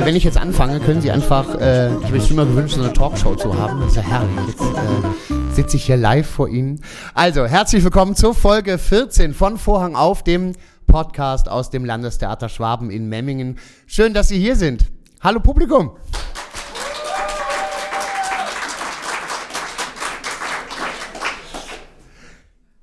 Äh, wenn ich jetzt anfange, können Sie einfach, äh, ich habe mir immer gewünscht, so eine Talkshow zu haben. Das ist ja herrlich. Jetzt äh, sitze ich hier live vor Ihnen. Also, herzlich willkommen zur Folge 14 von Vorhang auf, dem Podcast aus dem Landestheater Schwaben in Memmingen. Schön, dass Sie hier sind. Hallo Publikum.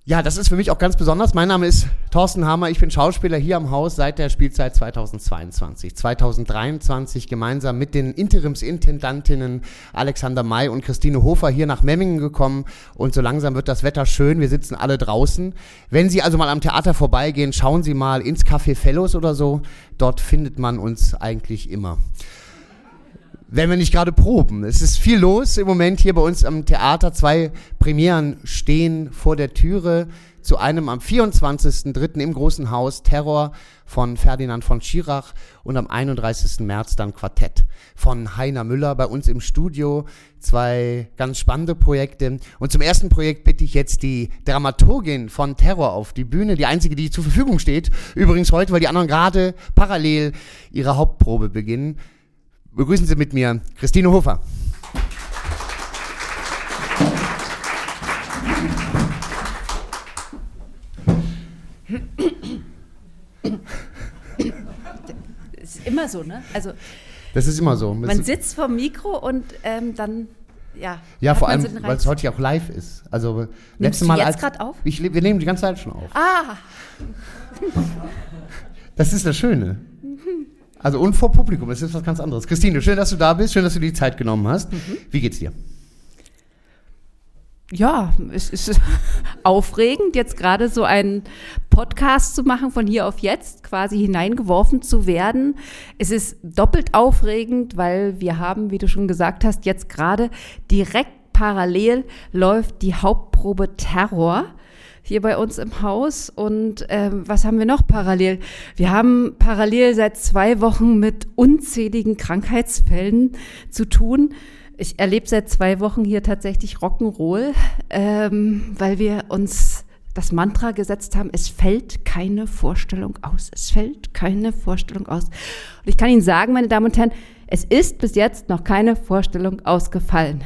Ja, das ist für mich auch ganz besonders. Mein Name ist Thorsten Hammer. Ich bin Schauspieler hier am Haus seit der Spielzeit 2022. 2023 gemeinsam mit den Interimsintendantinnen Alexander May und Christine Hofer hier nach Memmingen gekommen. Und so langsam wird das Wetter schön. Wir sitzen alle draußen. Wenn Sie also mal am Theater vorbeigehen, schauen Sie mal ins Café Fellows oder so. Dort findet man uns eigentlich immer wenn wir nicht gerade proben. Es ist viel los im Moment hier bei uns am Theater. Zwei Premieren stehen vor der Türe. Zu einem am 24.03. im Großen Haus Terror von Ferdinand von Schirach und am 31. März dann Quartett von Heiner Müller bei uns im Studio. Zwei ganz spannende Projekte. Und zum ersten Projekt bitte ich jetzt die Dramaturgin von Terror auf die Bühne. Die einzige, die zur Verfügung steht. Übrigens heute, weil die anderen gerade parallel ihre Hauptprobe beginnen. Begrüßen Sie mit mir Christine Hofer. Das ist immer so, ne? Also das ist immer so. Man sitzt vor dem Mikro und ähm, dann ja. Ja, vor allem, weil es heute ja auch live ist. Also letztes Mal jetzt gerade auf? Ich, wir nehmen die ganze Zeit schon auf. Ah. Das ist das Schöne. Also und vor Publikum, das ist was ganz anderes. Christine, schön, dass du da bist, schön, dass du die Zeit genommen hast. Mhm. Wie geht's dir? Ja, es ist aufregend, jetzt gerade so einen Podcast zu machen, von hier auf jetzt quasi hineingeworfen zu werden. Es ist doppelt aufregend, weil wir haben, wie du schon gesagt hast, jetzt gerade direkt parallel läuft die Hauptprobe Terror hier bei uns im Haus. Und ähm, was haben wir noch parallel? Wir haben parallel seit zwei Wochen mit unzähligen Krankheitsfällen zu tun. Ich erlebe seit zwei Wochen hier tatsächlich Rock'n'Roll, ähm, weil wir uns das Mantra gesetzt haben, es fällt keine Vorstellung aus. Es fällt keine Vorstellung aus. Und ich kann Ihnen sagen, meine Damen und Herren, es ist bis jetzt noch keine Vorstellung ausgefallen.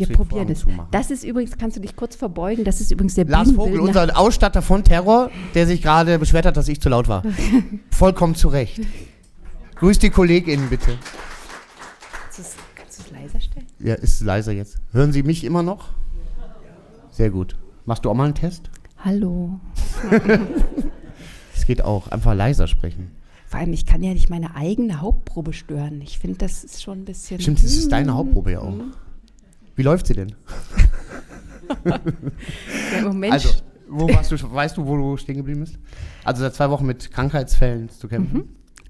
Wir probieren es. Das ist übrigens, kannst du dich kurz verbeugen, das ist übrigens der Lars Vogel, unser Ausstatter von Terror, der sich gerade beschwert hat, dass ich zu laut war. Vollkommen zu Recht. Grüß die KollegInnen bitte. Kannst du es leiser stellen? Ja, ist leiser jetzt. Hören Sie mich immer noch? Sehr gut. Machst du auch mal einen Test? Hallo. Es geht auch. Einfach leiser sprechen. Vor allem, ich kann ja nicht meine eigene Hauptprobe stören. Ich finde, das ist schon ein bisschen. Stimmt, das ist deine Hauptprobe ja auch. Wie läuft sie denn? ja, Moment. Also, wo warst du, weißt du, wo du stehen geblieben bist? Also seit zwei Wochen mit Krankheitsfällen zu kämpfen. Mhm.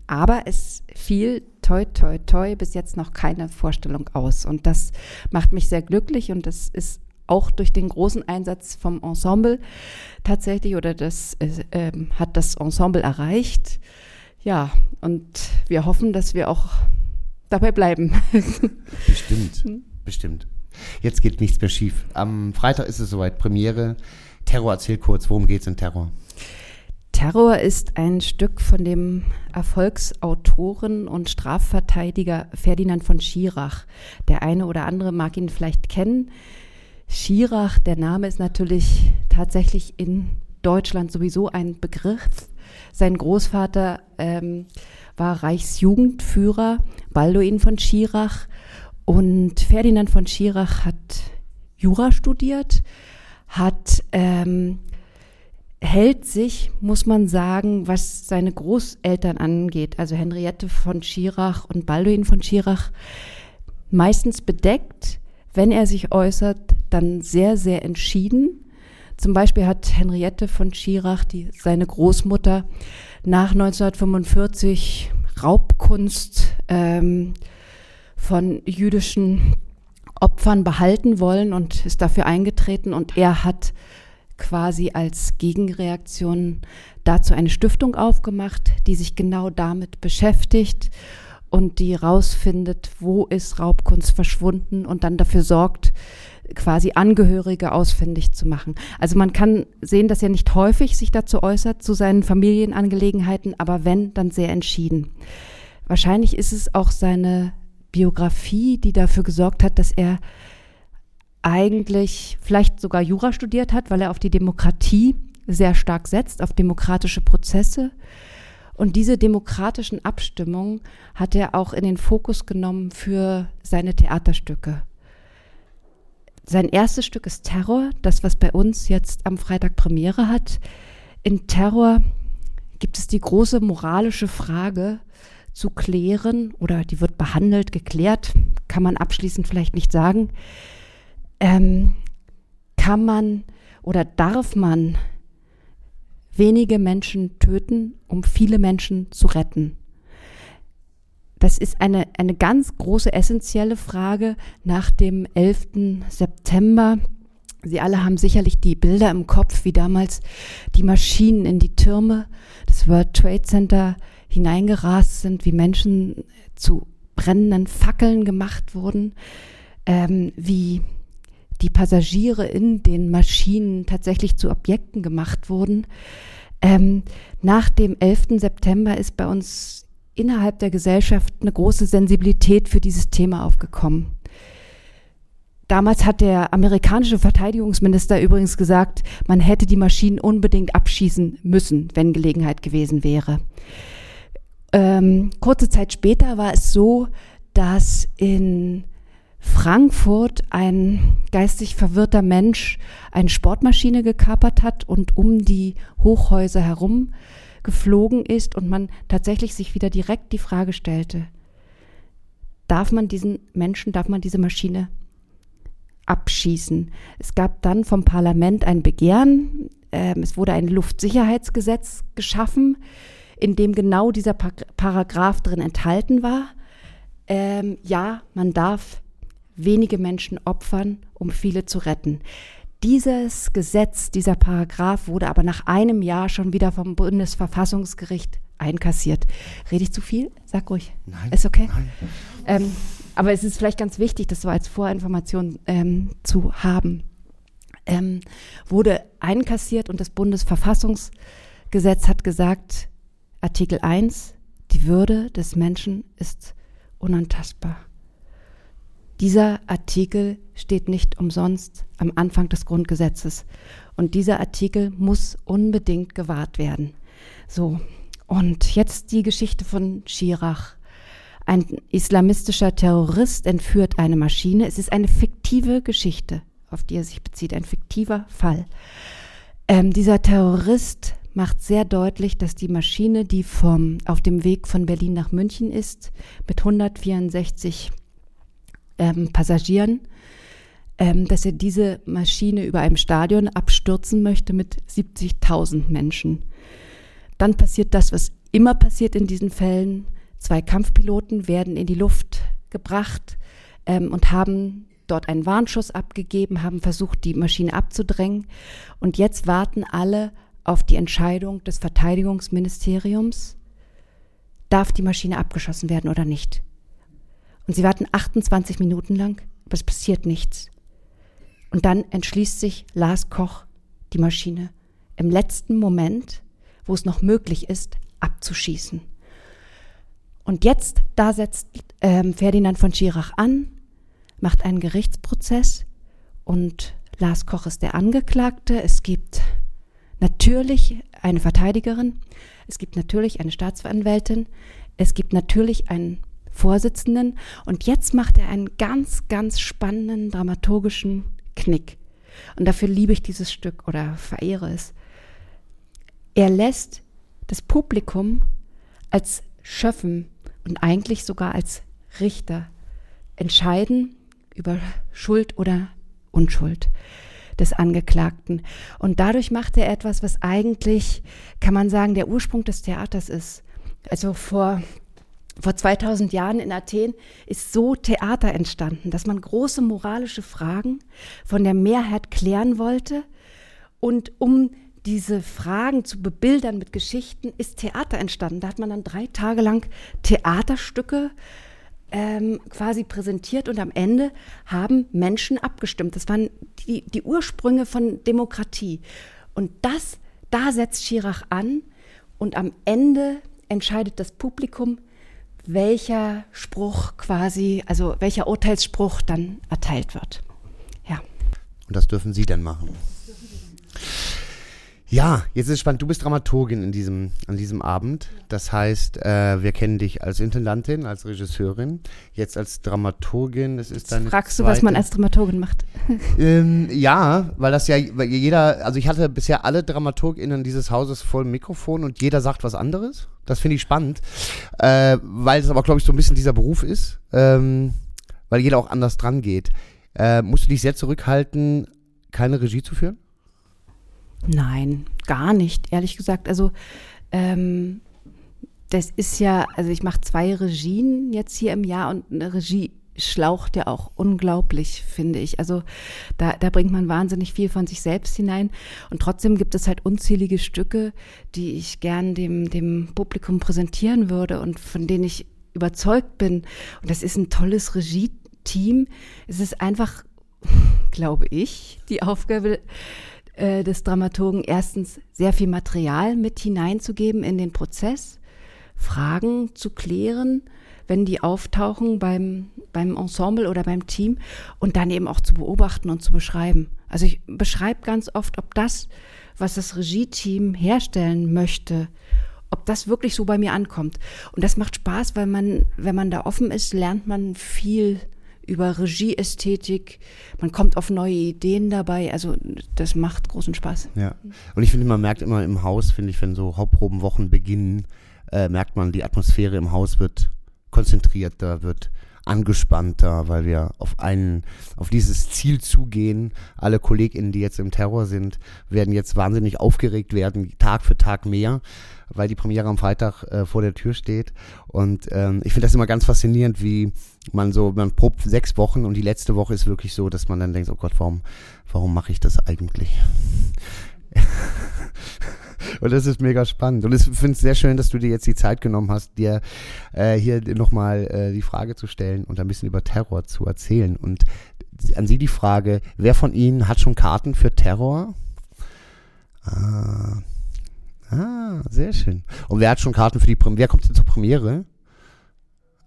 Aber es fiel toi, toi, toi bis jetzt noch keine Vorstellung aus. Und das macht mich sehr glücklich und das ist auch durch den großen Einsatz vom Ensemble tatsächlich oder das äh, hat das Ensemble erreicht. Ja, und wir hoffen, dass wir auch dabei bleiben. Bestimmt, hm? bestimmt. Jetzt geht nichts mehr schief. Am Freitag ist es soweit, Premiere. Terror, erzähl kurz, worum geht es in Terror? Terror ist ein Stück von dem Erfolgsautoren und Strafverteidiger Ferdinand von Schirach. Der eine oder andere mag ihn vielleicht kennen. Schirach, der Name ist natürlich tatsächlich in Deutschland sowieso ein Begriff. Sein Großvater ähm, war Reichsjugendführer, Balduin von Schirach. Und Ferdinand von Schirach hat Jura studiert, hat ähm, hält sich, muss man sagen, was seine Großeltern angeht, also Henriette von Schirach und Balduin von Schirach, meistens bedeckt. Wenn er sich äußert, dann sehr, sehr entschieden. Zum Beispiel hat Henriette von Schirach, die, seine Großmutter, nach 1945 Raubkunst ähm, von jüdischen Opfern behalten wollen und ist dafür eingetreten. Und er hat quasi als Gegenreaktion dazu eine Stiftung aufgemacht, die sich genau damit beschäftigt. und die rausfindet, wo ist Raubkunst verschwunden und dann dafür sorgt, quasi Angehörige ausfindig zu machen. Also man kann sehen, dass er nicht häufig sich dazu äußert, zu seinen Familienangelegenheiten, aber wenn, dann sehr entschieden. Wahrscheinlich ist es auch seine Biografie, die dafür gesorgt hat, dass er eigentlich vielleicht sogar Jura studiert hat, weil er auf die Demokratie sehr stark setzt, auf demokratische Prozesse. Und diese demokratischen Abstimmungen hat er auch in den Fokus genommen für seine Theaterstücke. Sein erstes Stück ist Terror, das, was bei uns jetzt am Freitag Premiere hat. In Terror gibt es die große moralische Frage zu klären oder die wird behandelt, geklärt, kann man abschließend vielleicht nicht sagen. Ähm, kann man oder darf man wenige Menschen töten, um viele Menschen zu retten? Das ist eine, eine ganz große, essentielle Frage nach dem 11. September. Sie alle haben sicherlich die Bilder im Kopf, wie damals die Maschinen in die Türme des World Trade Center hineingerast sind, wie Menschen zu brennenden Fackeln gemacht wurden, ähm, wie die Passagiere in den Maschinen tatsächlich zu Objekten gemacht wurden. Ähm, nach dem 11. September ist bei uns innerhalb der Gesellschaft eine große Sensibilität für dieses Thema aufgekommen. Damals hat der amerikanische Verteidigungsminister übrigens gesagt, man hätte die Maschinen unbedingt abschießen müssen, wenn Gelegenheit gewesen wäre. Ähm, kurze Zeit später war es so, dass in Frankfurt ein geistig verwirrter Mensch eine Sportmaschine gekapert hat und um die Hochhäuser herum geflogen ist und man tatsächlich sich wieder direkt die Frage stellte, darf man diesen Menschen, darf man diese Maschine abschießen? Es gab dann vom Parlament ein Begehren, äh, es wurde ein Luftsicherheitsgesetz geschaffen, in dem genau dieser Paragraph drin enthalten war. Ähm, ja, man darf wenige Menschen opfern, um viele zu retten. Dieses Gesetz, dieser Paragraph wurde aber nach einem Jahr schon wieder vom Bundesverfassungsgericht einkassiert. Rede ich zu viel? Sag ruhig. Nein. Ist okay? Nein. Ähm, aber es ist vielleicht ganz wichtig, das so als Vorinformation ähm, zu haben. Ähm, wurde einkassiert und das Bundesverfassungsgesetz hat gesagt, Artikel 1, die Würde des Menschen ist unantastbar. Dieser Artikel steht nicht umsonst am Anfang des Grundgesetzes. Und dieser Artikel muss unbedingt gewahrt werden. So, und jetzt die Geschichte von Schirach. Ein islamistischer Terrorist entführt eine Maschine. Es ist eine fiktive Geschichte, auf die er sich bezieht, ein fiktiver Fall. Ähm, dieser Terrorist macht sehr deutlich, dass die Maschine, die vom, auf dem Weg von Berlin nach München ist, mit 164 ähm, Passagieren, ähm, dass er diese Maschine über einem Stadion abstürzen möchte mit 70.000 Menschen. Dann passiert das, was immer passiert in diesen Fällen. Zwei Kampfpiloten werden in die Luft gebracht ähm, und haben dort einen Warnschuss abgegeben, haben versucht, die Maschine abzudrängen. Und jetzt warten alle auf die Entscheidung des Verteidigungsministeriums, darf die Maschine abgeschossen werden oder nicht. Und sie warten 28 Minuten lang, aber es passiert nichts. Und dann entschließt sich Lars Koch, die Maschine im letzten Moment, wo es noch möglich ist, abzuschießen. Und jetzt, da setzt ähm, Ferdinand von Schirach an, macht einen Gerichtsprozess und Lars Koch ist der Angeklagte. Es gibt natürlich eine Verteidigerin, es gibt natürlich eine Staatsanwältin, es gibt natürlich einen Vorsitzenden und jetzt macht er einen ganz, ganz spannenden dramaturgischen Knick. Und dafür liebe ich dieses Stück oder verehre es. Er lässt das Publikum als Schöffen und eigentlich sogar als Richter entscheiden über Schuld oder Unschuld des Angeklagten. Und dadurch macht er etwas, was eigentlich, kann man sagen, der Ursprung des Theaters ist. Also vor vor 2000 Jahren in Athen ist so Theater entstanden, dass man große moralische Fragen von der Mehrheit klären wollte und um diese Fragen zu bebildern mit Geschichten, ist Theater entstanden. Da hat man dann drei Tage lang Theaterstücke ähm, quasi präsentiert und am Ende haben Menschen abgestimmt. Das waren die, die Ursprünge von Demokratie. Und das, da setzt Schirach an und am Ende entscheidet das Publikum, welcher Spruch quasi, also welcher Urteilsspruch dann erteilt wird. Ja. Und das dürfen Sie dann machen. Ja, jetzt ist es spannend. Du bist Dramaturgin in diesem, an diesem Abend. Das heißt, äh, wir kennen dich als Intendantin, als Regisseurin, jetzt als Dramaturgin. Das ist deine Fragst zweite, du, was man als Dramaturgin macht? Ähm, ja, weil das ja, weil jeder, also ich hatte bisher alle DramaturgInnen dieses Hauses voll Mikrofon und jeder sagt was anderes. Das finde ich spannend, äh, weil es aber, glaube ich, so ein bisschen dieser Beruf ist, ähm, weil jeder auch anders dran geht. Äh, musst du dich sehr zurückhalten, keine Regie zu führen? Nein, gar nicht, ehrlich gesagt. Also ähm, das ist ja, also ich mache zwei Regien jetzt hier im Jahr und eine Regie schlaucht ja auch unglaublich, finde ich. Also da, da bringt man wahnsinnig viel von sich selbst hinein. Und trotzdem gibt es halt unzählige Stücke, die ich gern dem, dem Publikum präsentieren würde und von denen ich überzeugt bin. Und das ist ein tolles Regie-Team. Es ist einfach, glaube ich, die Aufgabe äh, des Dramaturgen erstens sehr viel Material mit hineinzugeben in den Prozess, Fragen zu klären, wenn die auftauchen beim, beim Ensemble oder beim Team und dann eben auch zu beobachten und zu beschreiben. Also ich beschreibe ganz oft, ob das, was das Regie-Team herstellen möchte, ob das wirklich so bei mir ankommt. Und das macht Spaß, weil man, wenn man da offen ist, lernt man viel über Regieästhetik. Man kommt auf neue Ideen dabei. Also das macht großen Spaß. Ja. Und ich finde, man merkt immer im Haus, finde ich, wenn so Hauptprobenwochen beginnen, äh, merkt man, die Atmosphäre im Haus wird konzentrierter, wird angespannter, weil wir auf einen, auf dieses Ziel zugehen. Alle KollegInnen, die jetzt im Terror sind, werden jetzt wahnsinnig aufgeregt werden, Tag für Tag mehr, weil die Premiere am Freitag äh, vor der Tür steht. Und ähm, ich finde das immer ganz faszinierend, wie man so, man probt sechs Wochen und die letzte Woche ist wirklich so, dass man dann denkt, oh Gott, warum, warum mache ich das eigentlich? Und das ist mega spannend. Und ich finde es sehr schön, dass du dir jetzt die Zeit genommen hast, dir äh, hier nochmal äh, die Frage zu stellen und ein bisschen über Terror zu erzählen. Und an Sie die Frage, wer von Ihnen hat schon Karten für Terror? Ah, ah sehr schön. Und wer hat schon Karten für die Premiere? Wer kommt denn zur Premiere?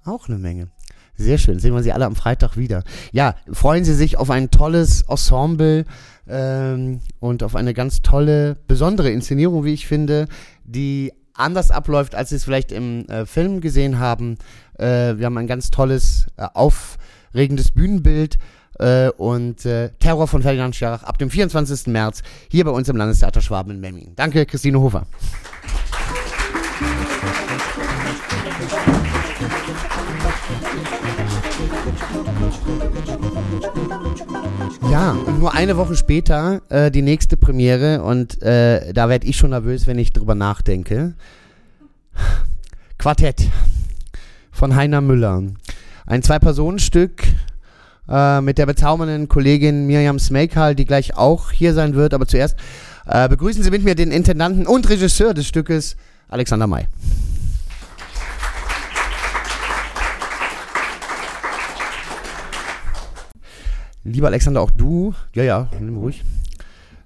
Auch eine Menge. Sehr schön. Sehen wir Sie alle am Freitag wieder. Ja, freuen Sie sich auf ein tolles Ensemble ähm, und auf eine ganz tolle, besondere Inszenierung, wie ich finde, die anders abläuft, als Sie es vielleicht im äh, Film gesehen haben. Äh, wir haben ein ganz tolles, äh, aufregendes Bühnenbild äh, und äh, Terror von Ferdinand Scharach ab dem 24. März hier bei uns im Landestheater Schwaben in Memmingen. Danke, Christine Hofer. Ja, und nur eine Woche später äh, die nächste Premiere und äh, da werde ich schon nervös, wenn ich drüber nachdenke. Quartett von Heiner Müller. Ein Zwei-Personen-Stück äh, mit der bezaubernden Kollegin Miriam Smekal, die gleich auch hier sein wird. Aber zuerst äh, begrüßen Sie mit mir den Intendanten und Regisseur des Stückes, Alexander May. Lieber Alexander, auch du, ja, ja, nimm ruhig.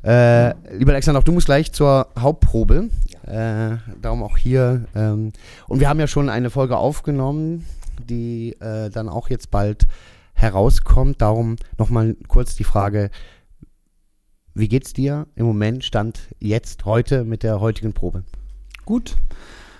Äh, lieber Alexander, auch du musst gleich zur Hauptprobe. Äh, darum auch hier. Ähm, und wir haben ja schon eine Folge aufgenommen, die äh, dann auch jetzt bald herauskommt. Darum nochmal kurz die Frage: Wie geht's dir im Moment, Stand jetzt, heute mit der heutigen Probe? Gut.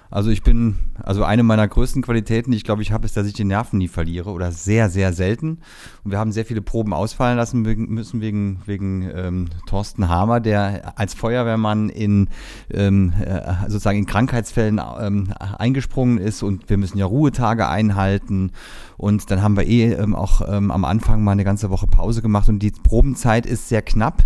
Also ich bin, also eine meiner größten Qualitäten, die ich glaube ich habe, ist, dass ich die Nerven nie verliere oder sehr, sehr selten. Und wir haben sehr viele Proben ausfallen lassen müssen wegen, wegen ähm, Thorsten Hamer, der als Feuerwehrmann in ähm, äh, sozusagen in Krankheitsfällen ähm, eingesprungen ist und wir müssen ja Ruhetage einhalten. Und dann haben wir eh ähm, auch ähm, am Anfang mal eine ganze Woche Pause gemacht und die Probenzeit ist sehr knapp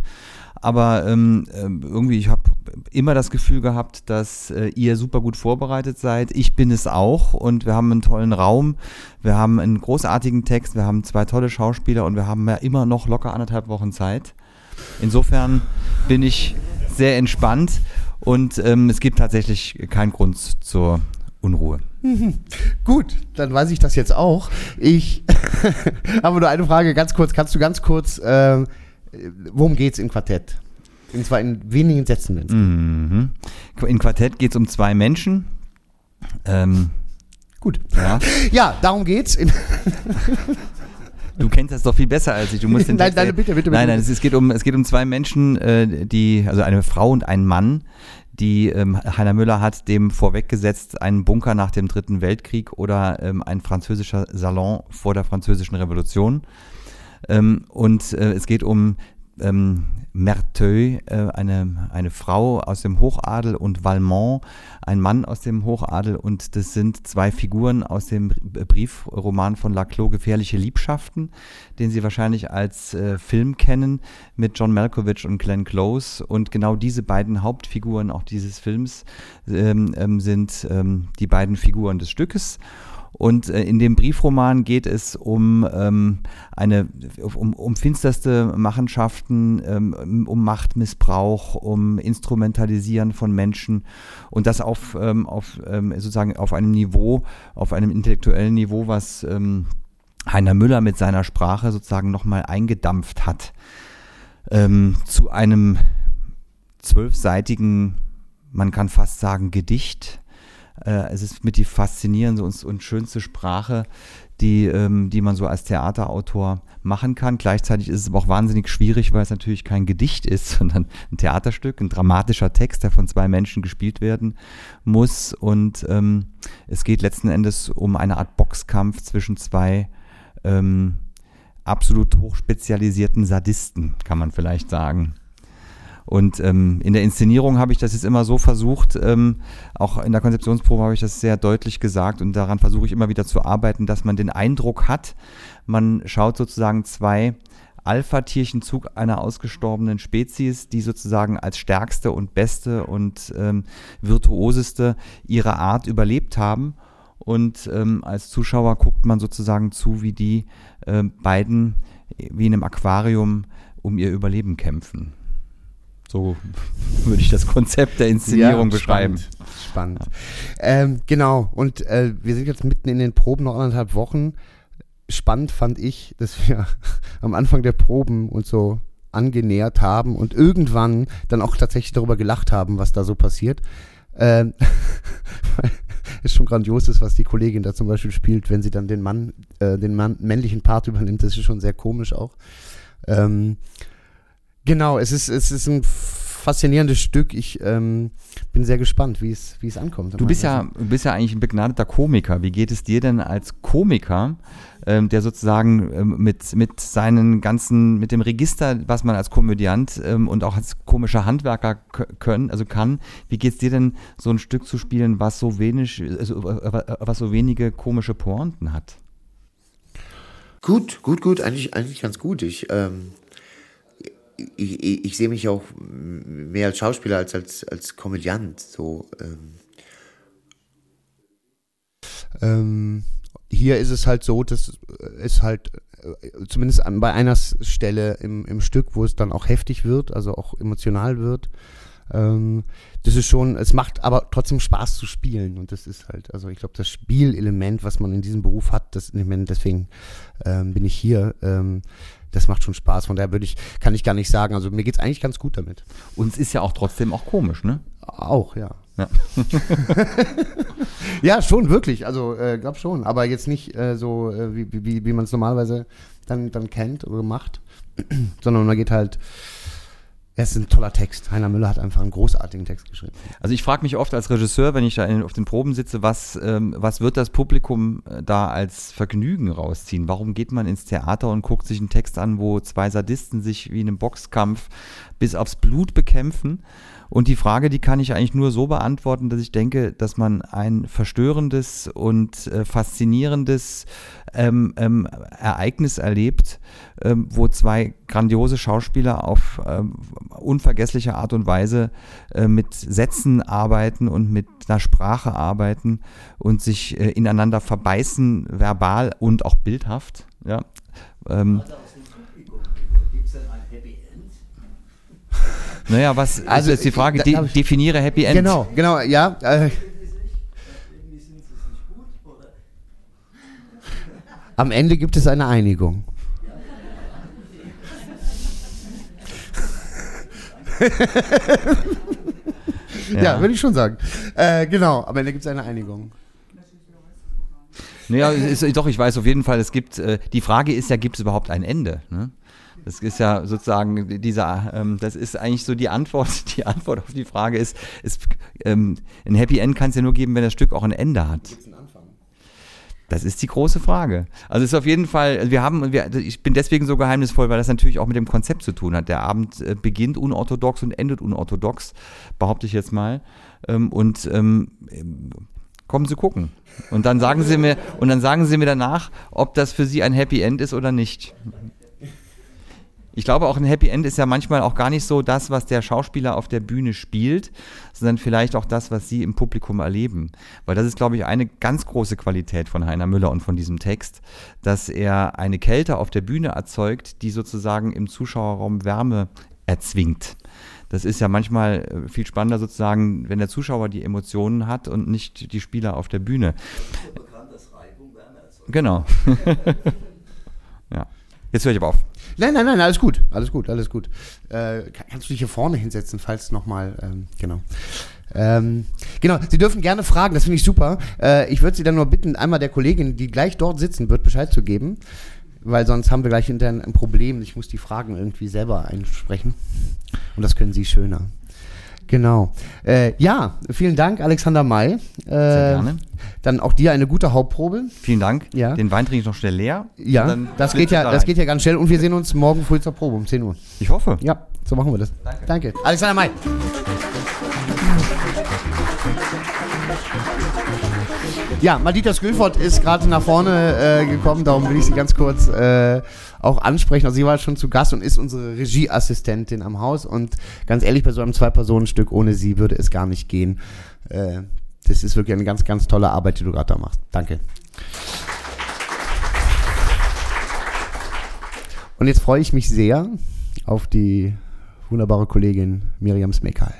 aber ähm, ähm, irgendwie, ich habe immer das Gefühl gehabt, dass äh, ihr super gut vorbereitet seid. Ich bin es auch und wir haben einen tollen Raum, wir haben einen großartigen Text, wir haben zwei tolle Schauspieler und wir haben ja immer noch locker anderthalb Wochen Zeit. Insofern bin ich sehr entspannt und ähm, es gibt tatsächlich keinen Grund zur Unruhe. Gut, dann weiß ich das jetzt auch. Ich habe nur eine Frage, ganz kurz. Kannst du ganz kurz, äh, worum es im Quartett? Und zwar in wenigen Sätzen. Wenn's Mhm. In Quartett geht es um zwei Menschen. Ähm, Gut. ja. Ja, darum geht's. Du kennst das doch viel besser als ich. Du musst den Nein, Text- nein, bitte, bitte, Nein, bitte. nein, es, es geht um es geht um zwei Menschen, äh, die also eine Frau und ein Mann, die ähm, Heiner Müller hat dem vorweggesetzt einen Bunker nach dem Dritten Weltkrieg oder ähm, ein französischer Salon vor der französischen Revolution. Ähm, und äh, es geht um ähm, Merteuil, äh, eine, eine Frau aus dem Hochadel und Valmont, ein Mann aus dem Hochadel und das sind zwei Figuren aus dem Br- Briefroman von Laclos Gefährliche Liebschaften, den Sie wahrscheinlich als äh, Film kennen mit John Malkovich und Glenn Close. Und genau diese beiden Hauptfiguren auch dieses Films ähm, ähm, sind ähm, die beiden Figuren des Stückes und äh, in dem Briefroman geht es um ähm, eine um, um finsterste Machenschaften, ähm, um Machtmissbrauch, um Instrumentalisieren von Menschen und das auf, ähm, auf ähm, sozusagen auf einem Niveau, auf einem intellektuellen Niveau, was ähm, Heiner Müller mit seiner Sprache sozusagen nochmal eingedampft hat. Ähm, zu einem zwölfseitigen, man kann fast sagen, Gedicht. Äh, es ist mit die faszinierende und, und schönste Sprache, die, ähm, die man so als Theaterautor machen kann. Gleichzeitig ist es aber auch wahnsinnig schwierig, weil es natürlich kein Gedicht ist, sondern ein Theaterstück, ein dramatischer Text, der von zwei Menschen gespielt werden muss. Und ähm, es geht letzten Endes um eine Art Boxkampf zwischen zwei ähm, absolut hochspezialisierten Sadisten, kann man vielleicht sagen. Und ähm, in der Inszenierung habe ich das jetzt immer so versucht, ähm, auch in der Konzeptionsprobe habe ich das sehr deutlich gesagt und daran versuche ich immer wieder zu arbeiten, dass man den Eindruck hat, man schaut sozusagen zwei Alpha-Tierchenzug einer ausgestorbenen Spezies, die sozusagen als stärkste und beste und ähm, virtuoseste ihrer Art überlebt haben. Und ähm, als Zuschauer guckt man sozusagen zu, wie die äh, beiden wie in einem Aquarium um ihr Überleben kämpfen. So würde ich das Konzept der Inszenierung beschreiben. Spannend. spannend. Ähm, genau, und äh, wir sind jetzt mitten in den Proben, noch anderthalb Wochen. Spannend fand ich, dass wir am Anfang der Proben uns so angenähert haben und irgendwann dann auch tatsächlich darüber gelacht haben, was da so passiert. Ähm, ist schon grandios ist, was die Kollegin da zum Beispiel spielt, wenn sie dann den Mann, äh, den Mann, männlichen Part übernimmt. Das ist schon sehr komisch auch. Ähm, genau, es ist, es ist ein faszinierendes Stück. Ich ähm, bin sehr gespannt, wie es, wie es ankommt. Du bist ja, du bist ja eigentlich ein begnadeter Komiker. Wie geht es dir denn als Komiker, ähm, der sozusagen ähm, mit, mit seinen ganzen, mit dem Register, was man als Komödiant ähm, und auch als komischer Handwerker können, also kann, wie geht es dir denn, so ein Stück zu spielen, was so wenig, also, äh, was so wenige komische Pointen hat? Gut, gut, gut, eigentlich, eigentlich ganz gut. Ich, ähm, ich, ich, ich sehe mich auch mehr als Schauspieler als als, als Komödiant. So, ähm. Ähm, hier ist es halt so, dass es halt äh, zumindest bei einer Stelle im, im Stück, wo es dann auch heftig wird, also auch emotional wird. Ähm, das ist schon, es macht aber trotzdem Spaß zu spielen und das ist halt, also ich glaube, das Spielelement, was man in diesem Beruf hat, das, ich meine, deswegen ähm, bin ich hier. Ähm, das macht schon Spaß. Von daher würde ich, kann ich gar nicht sagen. Also mir geht's eigentlich ganz gut damit. Und es ist ja auch trotzdem auch komisch, ne? Auch, ja. Ja. ja, schon, wirklich. Also, äh, glaub schon. Aber jetzt nicht äh, so, äh, wie, wie, wie man es normalerweise dann, dann kennt oder macht, sondern man geht halt. Es ist ein toller Text. Heiner Müller hat einfach einen großartigen Text geschrieben. Also ich frage mich oft als Regisseur, wenn ich da in, auf den Proben sitze, was, ähm, was wird das Publikum äh, da als Vergnügen rausziehen? Warum geht man ins Theater und guckt sich einen Text an, wo zwei Sadisten sich wie in einem Boxkampf bis aufs Blut bekämpfen? Und die Frage, die kann ich eigentlich nur so beantworten, dass ich denke, dass man ein verstörendes und äh, faszinierendes ähm, ähm, Ereignis erlebt, ähm, wo zwei grandiose Schauspieler auf ähm, unvergessliche Art und Weise äh, mit Sätzen arbeiten und mit einer Sprache arbeiten und sich äh, ineinander verbeißen, verbal und auch bildhaft. Ja. Ähm, Naja, was also ist die Frage? da- De da- definiere Happy End. Genau, genau, ja. Äh, am Ende gibt es eine Einigung. ja, würde ich schon sagen. Äh, genau, am Ende gibt es eine Einigung. Naja, ist, doch, ich weiß auf jeden Fall, es gibt, äh, die Frage ist ja, gibt es überhaupt ein Ende? Ne? Das ist ja sozusagen dieser, ähm, das ist eigentlich so die Antwort, die Antwort auf die Frage ist, ist ähm, ein Happy End kann es ja nur geben, wenn das Stück auch ein Ende hat. Das ist die große Frage. Also es ist auf jeden Fall, wir haben, wir, ich bin deswegen so geheimnisvoll, weil das natürlich auch mit dem Konzept zu tun hat. Der Abend äh, beginnt unorthodox und endet unorthodox, behaupte ich jetzt mal. Ähm, und ähm, kommen Sie gucken. Und dann sagen Sie mir, und dann sagen Sie mir danach, ob das für Sie ein Happy End ist oder nicht. Ich glaube, auch ein Happy End ist ja manchmal auch gar nicht so das, was der Schauspieler auf der Bühne spielt, sondern vielleicht auch das, was Sie im Publikum erleben. Weil das ist, glaube ich, eine ganz große Qualität von Heiner Müller und von diesem Text, dass er eine Kälte auf der Bühne erzeugt, die sozusagen im Zuschauerraum Wärme erzwingt. Das ist ja manchmal äh, viel spannender sozusagen, wenn der Zuschauer die Emotionen hat und nicht die Spieler auf der Bühne. Genau. ja. Jetzt höre ich aber auf. Nein, nein, nein, alles gut, alles gut, alles gut. Äh, kann- kannst du dich hier vorne hinsetzen, falls nochmal, ähm, genau. Ähm, genau, Sie dürfen gerne fragen, das finde ich super. Äh, ich würde Sie dann nur bitten, einmal der Kollegin, die gleich dort sitzen wird, Bescheid zu geben, weil sonst haben wir gleich intern ein Problem. Ich muss die Fragen irgendwie selber einsprechen und das können Sie schöner. Genau. Äh, ja, vielen Dank, Alexander May. Äh, Sehr gerne. Dann auch dir eine gute Hauptprobe. Vielen Dank. Ja. Den Wein trinke ich noch schnell leer. Ja, das geht ja, da das geht ja ganz schnell und wir sehen uns morgen früh zur Probe um 10 Uhr. Ich hoffe. Ja, so machen wir das. Danke. Danke. Alexander May. Ja, Madita Skülfort ist gerade nach vorne äh, gekommen, darum will ich sie ganz kurz äh, auch ansprechen. Also sie war schon zu Gast und ist unsere Regieassistentin am Haus und ganz ehrlich, bei so einem Zwei-Personen-Stück ohne sie würde es gar nicht gehen. Äh, das ist wirklich eine ganz, ganz tolle Arbeit, die du gerade da machst. Danke. Und jetzt freue ich mich sehr auf die wunderbare Kollegin Miriam Smekal.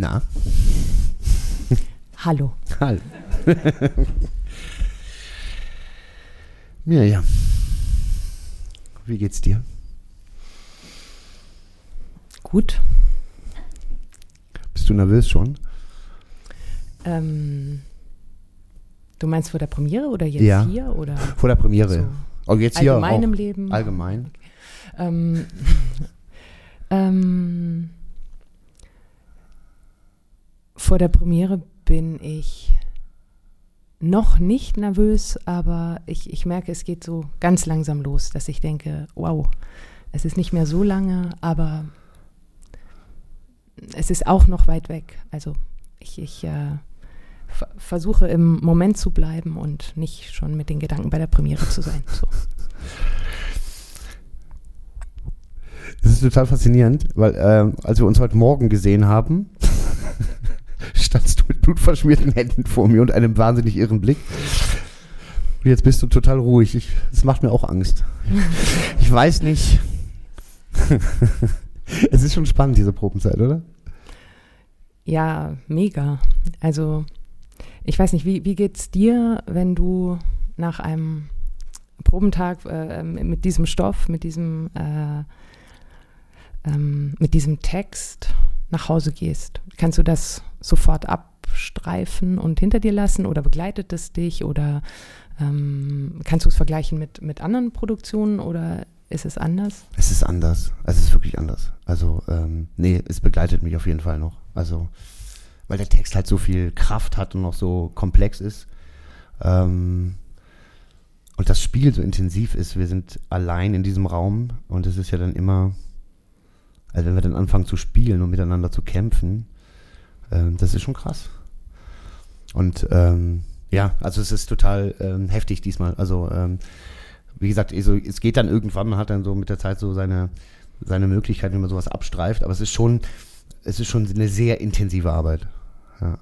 Na, Hallo. Hallo. Miriam, wie geht's dir? Gut. Bist du nervös schon? Ähm, du meinst vor der Premiere oder jetzt Ja. hier? Oder Vor der Premiere. so Oh, jetzt hier allgemein auch. im Leben? Allgemein. Ähm, ähm, vor der Premiere bin ich noch nicht nervös, aber ich, ich merke, es geht so ganz langsam los, dass ich denke, wow, es ist nicht mehr so lange, aber es ist auch noch weit weg. Also ich, ich äh, ver- versuche im Moment zu bleiben und nicht schon mit den Gedanken bei der Premiere zu sein. So. Das ist total faszinierend, weil ähm, als wir uns heute Morgen gesehen haben, standst du mit blutverschmierten Händen vor mir und einem wahnsinnig irren Blick. Und jetzt bist du total ruhig. Ich, das macht mir auch Angst. Ich weiß nicht. es ist schon spannend, diese Probenzeit, oder? Ja, mega. Also, ich weiß nicht, wie, wie geht's dir, wenn du nach einem Probentag äh, mit diesem Stoff, mit diesem, äh, ähm, mit diesem Text nach Hause gehst? Kannst du das sofort abstreifen und hinter dir lassen oder begleitet es dich oder ähm, kannst du es vergleichen mit, mit anderen Produktionen oder ist es anders? Es ist anders. Es ist wirklich anders. Also, ähm, nee, es begleitet mich auf jeden Fall noch. Also, weil der Text halt so viel Kraft hat und noch so komplex ist. Ähm, und das Spiel so intensiv ist. Wir sind allein in diesem Raum und es ist ja dann immer, also wenn wir dann anfangen zu spielen und miteinander zu kämpfen, ähm, das ist schon krass. Und ähm, ja, also es ist total ähm, heftig diesmal. Also ähm, wie gesagt, also es geht dann irgendwann, man hat dann so mit der Zeit so seine, seine Möglichkeiten, wenn man sowas abstreift, aber es ist schon, es ist schon eine sehr intensive Arbeit. Ja.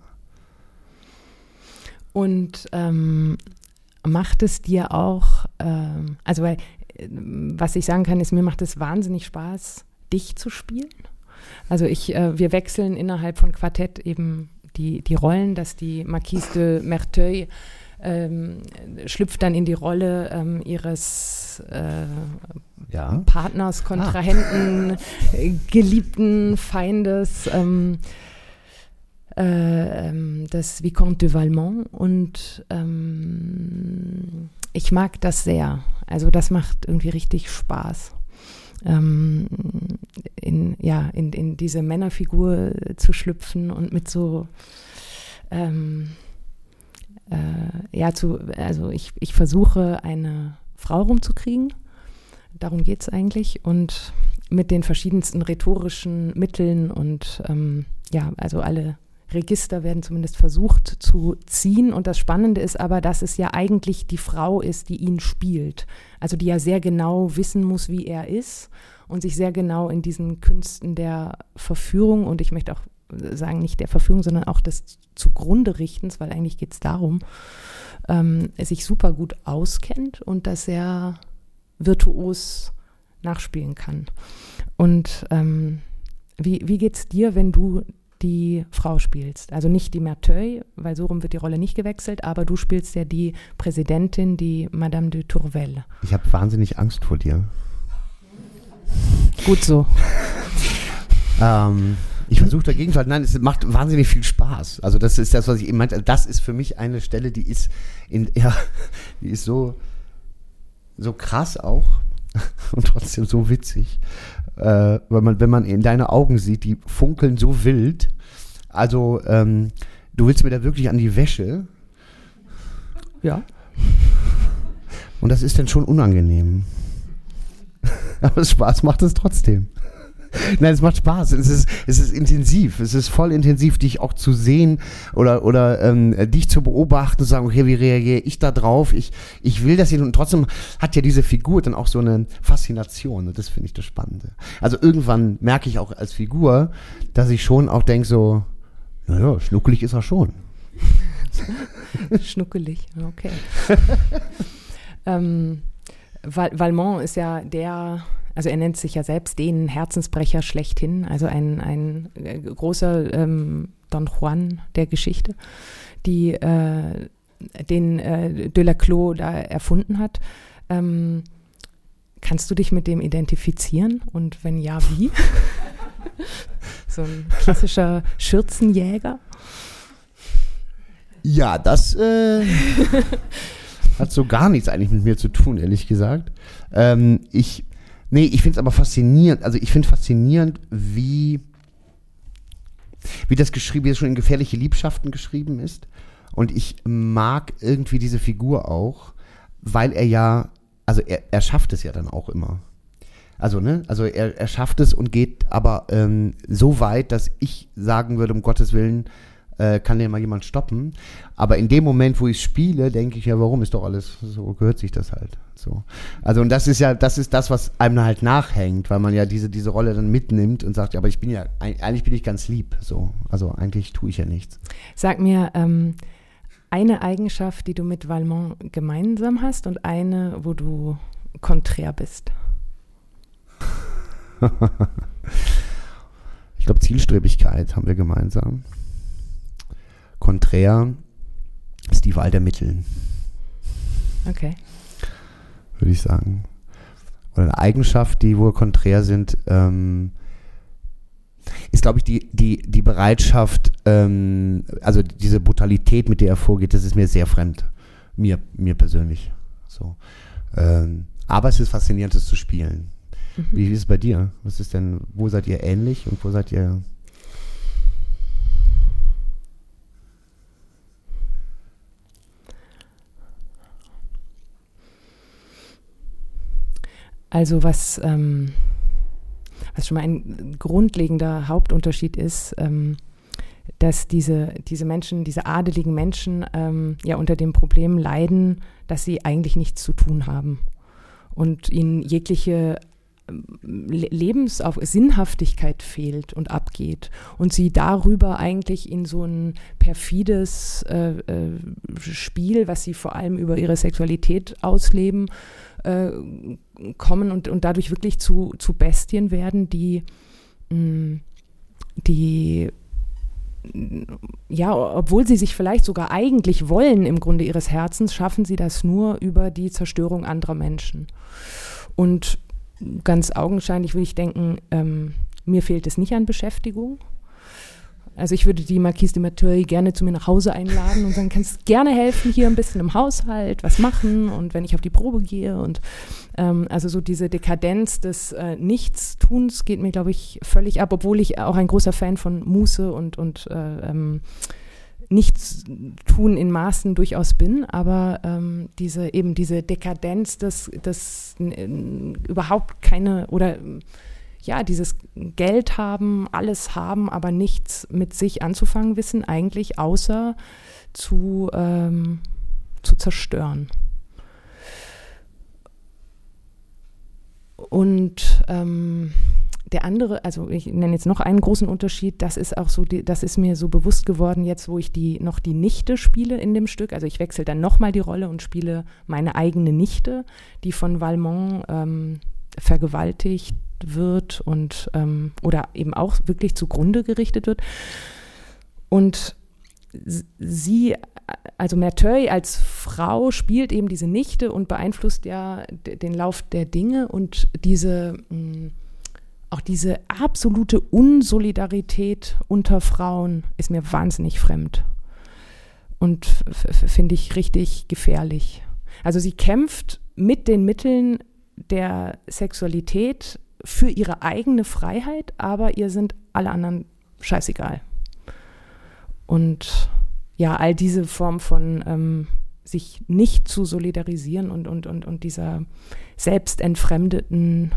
Und ähm, macht es dir auch, ähm, also weil, äh, was ich sagen kann, ist, mir macht es wahnsinnig Spaß, dich zu spielen. Also ich, äh, wir wechseln innerhalb von Quartett eben die, die Rollen, dass die Marquise de Merteuil ähm, schlüpft dann in die Rolle ähm, ihres äh, ja. Partners, Kontrahenten, ah. Geliebten, Feindes. Ähm, äh, ähm, des Vicomte de Valmont und ähm, ich mag das sehr. Also das macht irgendwie richtig Spaß. Ähm, in, ja, in, in diese Männerfigur zu schlüpfen und mit so ähm, äh, ja, zu, also ich, ich versuche eine Frau rumzukriegen. Darum geht es eigentlich. Und mit den verschiedensten rhetorischen Mitteln und ähm, ja, also alle Register werden zumindest versucht zu ziehen. Und das Spannende ist aber, dass es ja eigentlich die Frau ist, die ihn spielt. Also die ja sehr genau wissen muss, wie er ist und sich sehr genau in diesen Künsten der Verführung und ich möchte auch sagen, nicht der Verführung, sondern auch des zugrunde richtens, weil eigentlich geht es darum, ähm, sich super gut auskennt und das sehr virtuos nachspielen kann. Und ähm, wie, wie geht es dir, wenn du die Frau spielst. Also nicht die Merteuil, weil so rum wird die Rolle nicht gewechselt, aber du spielst ja die Präsidentin, die Madame de Tourvel. Ich habe wahnsinnig Angst vor dir. Gut so. ähm, ich versuche dagegen zu halten. Nein, es macht wahnsinnig viel Spaß. Also das ist das, was ich eben meinte. Das ist für mich eine Stelle, die ist in, ja, die ist so, so krass auch und trotzdem so witzig äh, weil man, wenn man in deine Augen sieht, die funkeln so wild. Also, ähm, du willst mir da wirklich an die Wäsche. Ja. Und das ist dann schon unangenehm. Aber Spaß macht es trotzdem. Nein, es macht Spaß. Es ist, es ist intensiv. Es ist voll intensiv, dich auch zu sehen oder, oder ähm, dich zu beobachten und zu sagen, okay, wie reagiere ich da drauf? Ich, ich will das hier und trotzdem hat ja diese Figur dann auch so eine Faszination und das finde ich das Spannende. Also irgendwann merke ich auch als Figur, dass ich schon auch denke so, naja, schnuckelig ist er schon. schnuckelig, okay. ähm, Val Valmont ist ja der also er nennt sich ja selbst den Herzensbrecher schlechthin, also ein, ein äh, großer ähm, Don Juan der Geschichte, die äh, den äh, Delaclos da erfunden hat. Ähm, kannst du dich mit dem identifizieren und wenn ja, wie? so ein klassischer Schürzenjäger? Ja, das äh, hat so gar nichts eigentlich mit mir zu tun, ehrlich gesagt. Ähm, ich Nee, ich finde es aber faszinierend. Also ich finde faszinierend, wie, wie das geschrieben, wie das schon in gefährliche Liebschaften geschrieben ist. Und ich mag irgendwie diese Figur auch, weil er ja, also er, er schafft es ja dann auch immer. Also, ne, also er, er schafft es und geht aber ähm, so weit, dass ich sagen würde, um Gottes Willen, äh, kann ja mal jemand stoppen. Aber in dem Moment, wo ich spiele, denke ich ja, warum ist doch alles, so gehört sich das halt. So. Also und das ist ja, das ist das, was einem halt nachhängt, weil man ja diese, diese Rolle dann mitnimmt und sagt, ja, aber ich bin ja, eigentlich bin ich ganz lieb. So. Also eigentlich tue ich ja nichts. Sag mir, ähm, eine Eigenschaft, die du mit Valmont gemeinsam hast und eine, wo du konträr bist. ich glaube, Zielstrebigkeit haben wir gemeinsam. Konträr ist die Wahl der Mittel. Okay. Würde ich sagen. Oder eine Eigenschaft, die wohl konträr sind, ähm, ist, glaube ich, die, die, die Bereitschaft, ähm, also diese Brutalität, mit der er vorgeht, das ist mir sehr fremd. Mir, mir persönlich. So. Ähm, aber es ist faszinierend, es zu spielen. Mhm. Wie ist es bei dir? Was ist denn, wo seid ihr ähnlich und wo seid ihr Also was, ähm, was schon mal ein grundlegender Hauptunterschied ist, ähm, dass diese, diese Menschen, diese adeligen Menschen ähm, ja unter dem Problem leiden, dass sie eigentlich nichts zu tun haben und ihnen jegliche Lebens auf Sinnhaftigkeit fehlt und abgeht und sie darüber eigentlich in so ein perfides äh, äh, Spiel, was sie vor allem über ihre Sexualität ausleben, äh, kommen und, und dadurch wirklich zu, zu Bestien werden, die, mh, mm, die ja, obwohl sie sich vielleicht sogar eigentlich wollen im Grunde ihres Herzens, schaffen sie das nur über die Zerstörung anderer Menschen. Und ganz augenscheinlich würde ich denken, ähm, mir fehlt es nicht an Beschäftigung. Also ich würde die Marquise de Mateuil gerne zu mir nach Hause einladen und sagen, kannst gerne helfen hier ein bisschen im Haushalt, was machen und wenn ich auf die Probe gehe und ähm, also so diese Dekadenz des äh, Nichtstuns geht mir, glaube ich, völlig ab, obwohl ich auch ein großer Fan von Muße und, und äh, ähm, nichts in Maßen durchaus bin, aber ähm, diese eben diese Dekadenz, dass das überhaupt keine oder ja, dieses Geld haben, alles haben, aber nichts mit sich anzufangen wissen, eigentlich außer zu, ähm, zu zerstören. Und ähm, der andere, also ich nenne jetzt noch einen großen Unterschied, das ist auch so, das ist mir so bewusst geworden jetzt, wo ich die noch die Nichte spiele in dem Stück. Also ich wechsle dann nochmal die Rolle und spiele meine eigene Nichte, die von Valmont ähm, vergewaltigt wird und ähm, oder eben auch wirklich zugrunde gerichtet wird. Und sie, also Merteuil als Frau spielt eben diese Nichte und beeinflusst ja den Lauf der Dinge und diese mh, hm, auch diese absolute Unsolidarität unter Frauen ist mir wahnsinnig fremd und finde ich richtig gefährlich. Also sie kämpft mit den Mitteln der Sexualität für ihre eigene Freiheit, aber ihr sind alle anderen scheißegal. Und ja, all diese Form von ähm, sich nicht zu solidarisieren und, und, und, und dieser selbstentfremdeten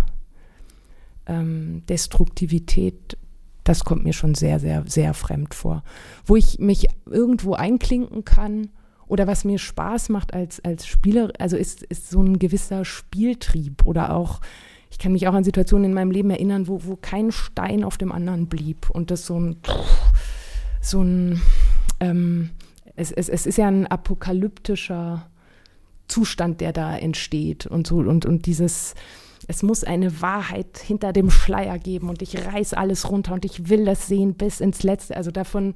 ähm, Destruktivität, das kommt mir schon sehr, sehr, sehr fremd vor. Wo ich mich irgendwo einklinken kann oder was mir Spaß macht als, als Spieler, also ist, ist so ein gewisser Spieltrieb oder auch, ich kann mich auch an Situationen in meinem Leben erinnern, wo, wo kein Stein auf dem anderen blieb und das so ein, so ein, ähm, es, es, es ist ja ein apokalyptischer Zustand, der da entsteht und so und, und dieses, es muss eine Wahrheit hinter dem Schleier geben und ich reiß alles runter und ich will das sehen bis ins Letzte. Also davon,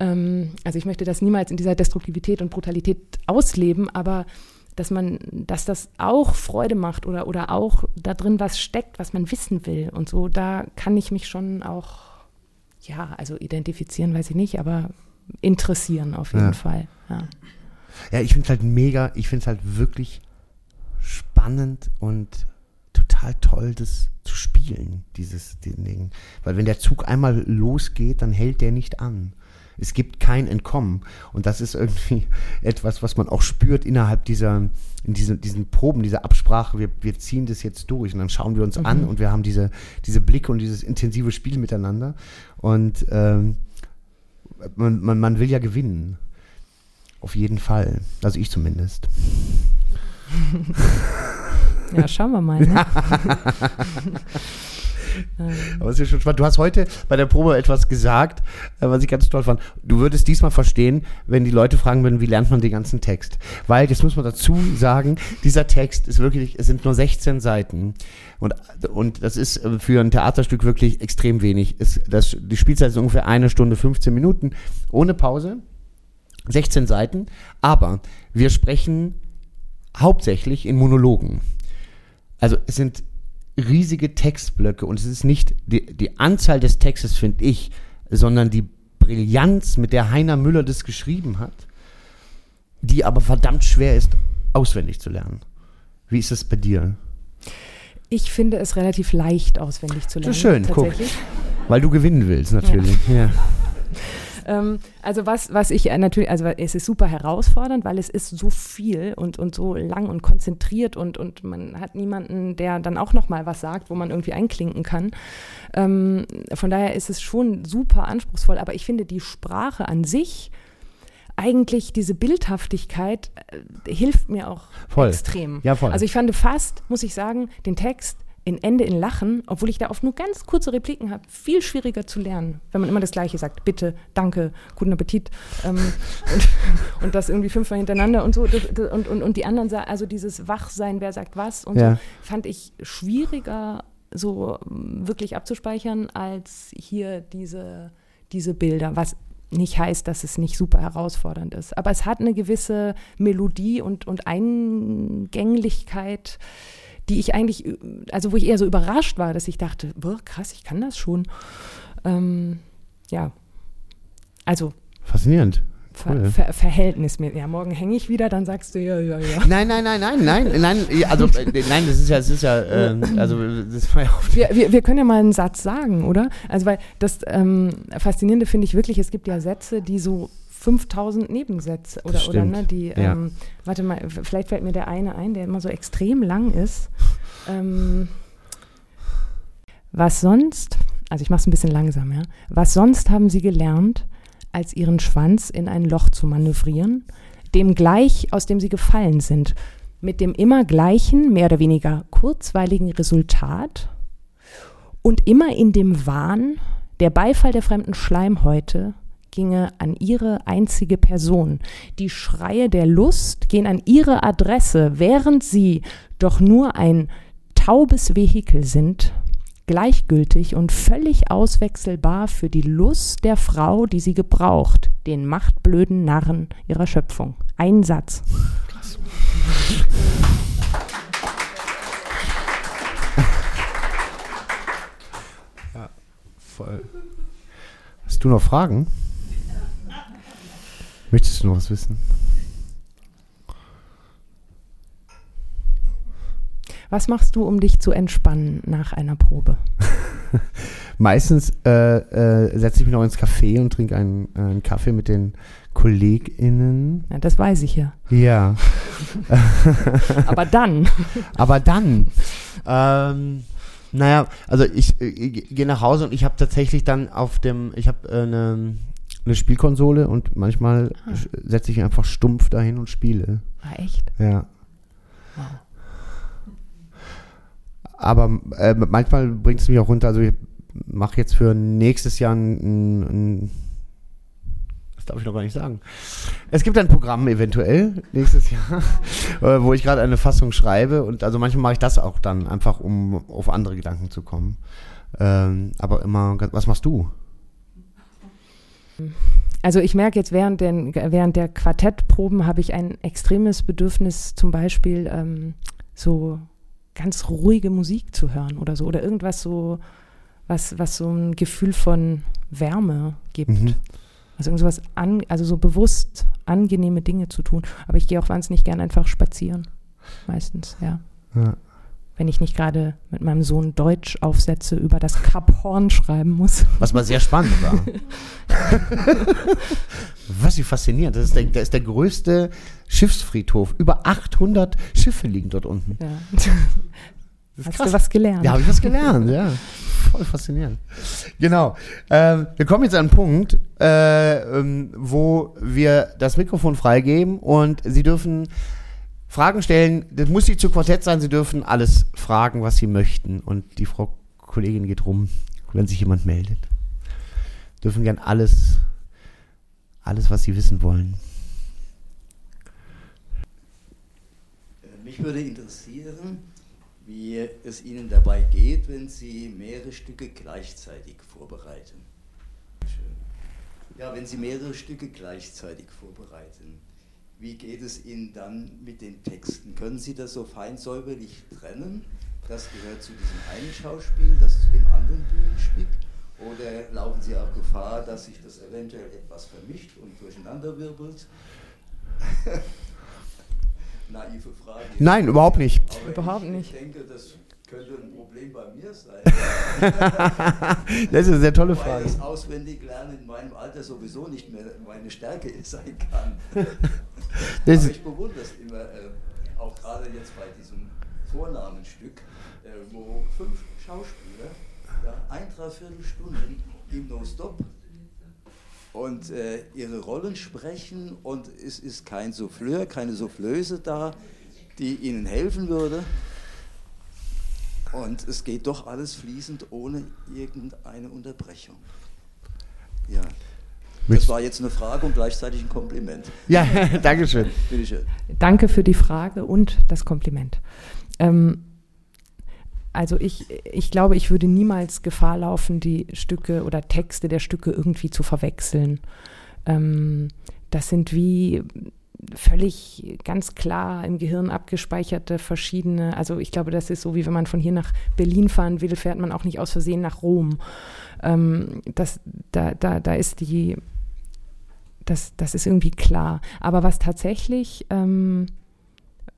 ähm, also ich möchte das niemals in dieser Destruktivität und Brutalität ausleben, aber dass man, dass das auch Freude macht oder, oder auch da drin was steckt, was man wissen will und so, da kann ich mich schon auch, ja, also identifizieren, weiß ich nicht, aber interessieren auf jeden ja. Fall. Ja, ja ich finde es halt mega, ich finde es halt wirklich spannend und total toll, das zu spielen, dieses Ding. Weil wenn der Zug einmal losgeht, dann hält der nicht an. Es gibt kein Entkommen. Und das ist irgendwie etwas, was man auch spürt innerhalb dieser, in diesen, diesen Proben, dieser Absprache. Wir, wir ziehen das jetzt durch und dann schauen wir uns mhm. an und wir haben diese, diese Blicke und dieses intensive Spiel miteinander. Und ähm, man, man, man will ja gewinnen. Auf jeden Fall. Also ich zumindest. Ja, schauen wir mal. Ne? Aber es ist schon spannend. Du hast heute bei der Probe etwas gesagt, äh, was ich ganz toll fand. Du würdest diesmal verstehen, wenn die Leute fragen würden, wie lernt man den ganzen Text? Weil, jetzt muss man dazu sagen, dieser Text ist wirklich, es sind nur 16 Seiten. Und, und das ist äh, für ein Theaterstück wirklich extrem wenig. Es, das, die Spielzeit ist ungefähr eine Stunde 15 Minuten, ohne Pause. 16 Seiten. Aber wir sprechen hauptsächlich in Monologen. Also es sind riesige Textblöcke und es ist nicht die, die Anzahl des Textes, finde ich, sondern die Brillanz, mit der Heiner Müller das geschrieben hat, die aber verdammt schwer ist, auswendig zu lernen. Wie ist das bei dir? Ich finde es relativ leicht auswendig zu lernen. Ist schön, guck. Weil du gewinnen willst, natürlich. Ja. ja. Ähm, also was, was ich äh, natürlich, also es ist super herausfordernd, weil es ist so viel und, und so lang und konzentriert und, und man hat niemanden, der dann auch nochmal was sagt, wo man irgendwie einklinken kann. Ähm, von daher ist es schon super anspruchsvoll, aber ich finde die Sprache an sich, eigentlich diese Bildhaftigkeit äh, hilft mir auch voll. extrem. Ja, voll. Also ich fand fast, muss ich sagen, den Text in Ende in Lachen, obwohl ich da oft nur ganz kurze Repliken habe, viel schwieriger zu lernen, wenn man immer das Gleiche sagt. Bitte, danke, guten Appetit. Ähm, und, und, das irgendwie fünfmal hintereinander und so. Und, und, und die anderen sagen, also dieses Wachsein, wer sagt was und ja. so, fand ich schwieriger so wirklich abzuspeichern, als hier diese, diese Bilder, was nicht heißt, dass es nicht super herausfordernd ist. Aber es hat eine gewisse Melodie und, und Eingänglichkeit, die ich eigentlich, also wo ich eher so überrascht war, dass ich dachte, boah, krass, ich kann das schon. Ähm, ja, also. Faszinierend. Ver Ver Verhältnis mit. Ja, morgen hänge ich wieder, dann sagst du ja, ja, ja. Nein, nein, nein, nein, nein, nein, also äh, nein, das ist ja, das ist ja, äh, also das war ja auch wir, wir, wir können ja mal einen Satz sagen, oder? Also weil das ähm, Faszinierende finde ich wirklich, es gibt ja Sätze, die so 5000 Nebensätze oder, oder ne, die, ja. ähm, warte mal, vielleicht fällt mir der eine ein, der immer so extrem lang ist. Ähm, was sonst, also ich mache es ein bisschen langsam, ja. Was sonst haben Sie gelernt, als Ihren Schwanz in ein Loch zu manövrieren, dem gleich, aus dem Sie gefallen sind, mit dem immer gleichen, mehr oder weniger kurzweiligen Resultat und immer in dem Wahn, der Beifall der fremden Schleimhäute ginge an ihre einzige Person. Die Schreie der Lust gehen an ihre Adresse, während sie doch nur ein taubes Vehikel sind, gleichgültig und völlig auswechselbar für die Lust der Frau, die sie gebraucht, den machtblöden Narren ihrer Schöpfung. Ein Satz. Krass. Ja, voll. Hast du noch Fragen? Möchtest du noch was wissen? Was machst du, um dich zu entspannen nach einer Probe? Meistens äh, äh, setze ich mich noch ins Café und trinke einen, äh, einen Kaffee mit den KollegInnen. Ja, das weiß ich ja. Ja. Aber dann. Aber dann. Ähm, naja, also ich, ich gehe nach Hause und ich habe tatsächlich dann auf dem, ich habe äh, eine eine Spielkonsole und manchmal ah. setze ich einfach stumpf dahin und spiele. Ah, echt? Ja. Wow. Aber äh, manchmal bringt es mich auch runter. Also ich mache jetzt für nächstes Jahr ein, ein, das darf ich noch gar nicht sagen. Es gibt ein Programm eventuell nächstes Jahr, äh, wo ich gerade eine Fassung schreibe und also manchmal mache ich das auch dann einfach, um auf andere Gedanken zu kommen. Ähm, aber immer, was machst du? Also ich merke jetzt während, den, während der Quartettproben habe ich ein extremes Bedürfnis, zum Beispiel ähm, so ganz ruhige Musik zu hören oder so oder irgendwas so, was, was so ein Gefühl von Wärme gibt. Mhm. Also irgendwas an, also so bewusst angenehme Dinge zu tun. Aber ich gehe auch wahnsinnig gern einfach spazieren. Meistens, ja. ja wenn ich nicht gerade mit meinem Sohn Deutschaufsätze über das Kap Horn schreiben muss. Was mal sehr spannend war. Was sie faszinierend. Das ist der, der ist der größte Schiffsfriedhof. Über 800 Schiffe liegen dort unten. Ja. Hast krass. du was gelernt? Ja, habe ich was gelernt, ja. Voll faszinierend. Genau. Ähm, wir kommen jetzt an einen Punkt, äh, ähm, wo wir das Mikrofon freigeben und Sie dürfen Fragen stellen. Das muss nicht zu Quartett sein. Sie dürfen alles fragen, was Sie möchten. Und die Frau Kollegin geht rum, wenn sich jemand meldet. Dürfen gern alles, alles, was Sie wissen wollen. Mich würde interessieren, wie es Ihnen dabei geht, wenn Sie mehrere Stücke gleichzeitig vorbereiten. Ja, wenn Sie mehrere Stücke gleichzeitig vorbereiten wie geht es Ihnen dann mit den Texten? Können Sie das so fein säuberlich trennen? Das gehört zu diesem einen Schauspiel, das zu dem anderen Bühnenstück? Oder laufen Sie auch Gefahr, dass sich das eventuell etwas vermischt und durcheinander wirbelt? Naive Frage. Nein, überhaupt nicht. Aber überhaupt nicht. Ich denke, das könnte ein Problem bei mir sein. das ist eine sehr tolle Frage. Weil das Auswendiglernen in meinem Alter sowieso nicht mehr meine Stärke sein kann. Aber ich bewundere es immer, äh, auch gerade jetzt bei diesem Vornamenstück, äh, wo fünf Schauspieler ja, ein, dreiviertel Stunden im No-Stop und äh, ihre Rollen sprechen und es ist kein Souffleur, keine Soufflöse da, die ihnen helfen würde. Und es geht doch alles fließend ohne irgendeine Unterbrechung. Ja. Das war jetzt eine Frage und gleichzeitig ein Kompliment. Ja, danke schön. Bitte schön. Danke für die Frage und das Kompliment. Ähm, also ich, ich glaube, ich würde niemals Gefahr laufen, die Stücke oder Texte der Stücke irgendwie zu verwechseln. Ähm, das sind wie völlig ganz klar im Gehirn abgespeicherte verschiedene, also ich glaube, das ist so, wie wenn man von hier nach Berlin fahren will, fährt man auch nicht aus Versehen nach Rom. Ähm, das, da, da, da ist die, das, das ist irgendwie klar. Aber was tatsächlich ähm,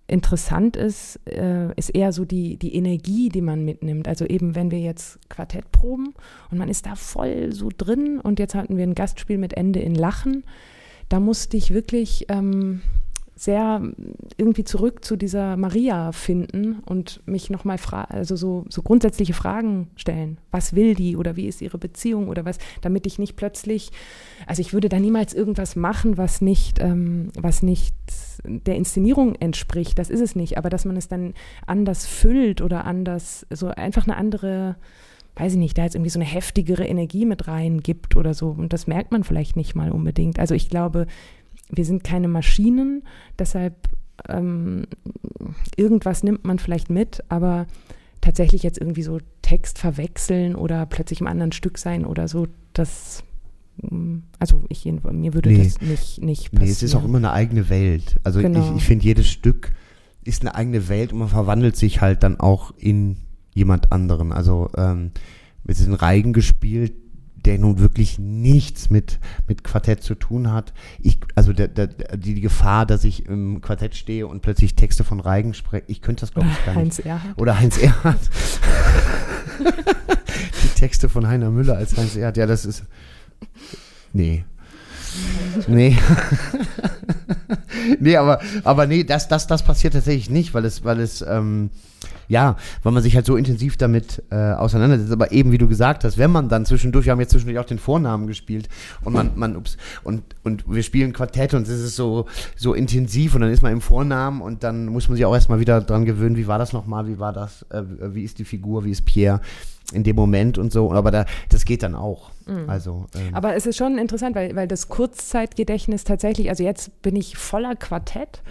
interessant ist, äh, ist eher so die, die Energie, die man mitnimmt. Also eben, wenn wir jetzt Quartett proben und man ist da voll so drin und jetzt hatten wir ein Gastspiel mit Ende in Lachen, da musste ich wirklich ähm, sehr irgendwie zurück zu dieser Maria finden und mich nochmal also so, so grundsätzliche Fragen stellen. Was will die oder wie ist ihre Beziehung oder was, damit ich nicht plötzlich, also ich würde da niemals irgendwas machen, was nicht, ähm, was nicht der Inszenierung entspricht. Das ist es nicht, aber dass man es dann anders füllt oder anders, so einfach eine andere, weiß ich nicht, da jetzt irgendwie so eine heftigere Energie mit rein gibt oder so. Und das merkt man vielleicht nicht mal unbedingt. Also ich glaube, wir sind keine Maschinen, deshalb ähm, irgendwas nimmt man vielleicht mit, aber tatsächlich jetzt irgendwie so Text verwechseln oder plötzlich im anderen Stück sein oder so, das mm, also ich, mir würde nee. das nicht, nicht passieren. Nee, es ist auch immer eine eigene Welt. Also genau. ich, ich finde, jedes Stück ist eine eigene Welt und man verwandelt sich halt dann auch in jemand anderen. Also ähm, wir sind Reigen gespielt, der nun wirklich nichts mit, mit Quartett zu tun hat. Ich, also der, der, die, Gefahr, dass ich im Quartett stehe und plötzlich Texte von Reigen spreche, ich könnte das glaube ich gar Heinz nicht. Erhardt. Oder Heinz Erhardt. die Texte von Heiner Müller als Heinz Erhardt, ja, das ist. Nee. Nee. nee, aber, aber nee, das, das, das passiert tatsächlich nicht, weil es, weil es, ähm, ja, weil man sich halt so intensiv damit äh, auseinandersetzt. Aber eben, wie du gesagt hast, wenn man dann zwischendurch, wir haben jetzt zwischendurch auch den Vornamen gespielt und man, man, ups, und, und wir spielen Quartett und es ist so, so intensiv und dann ist man im Vornamen und dann muss man sich auch erstmal wieder dran gewöhnen, wie war das nochmal, wie war das, äh, wie ist die Figur, wie ist Pierre in dem Moment und so. Aber da, das geht dann auch. Mhm. Also, ähm. Aber es ist schon interessant, weil, weil das Kurzzeitgedächtnis tatsächlich, also jetzt bin ich voller Quartett.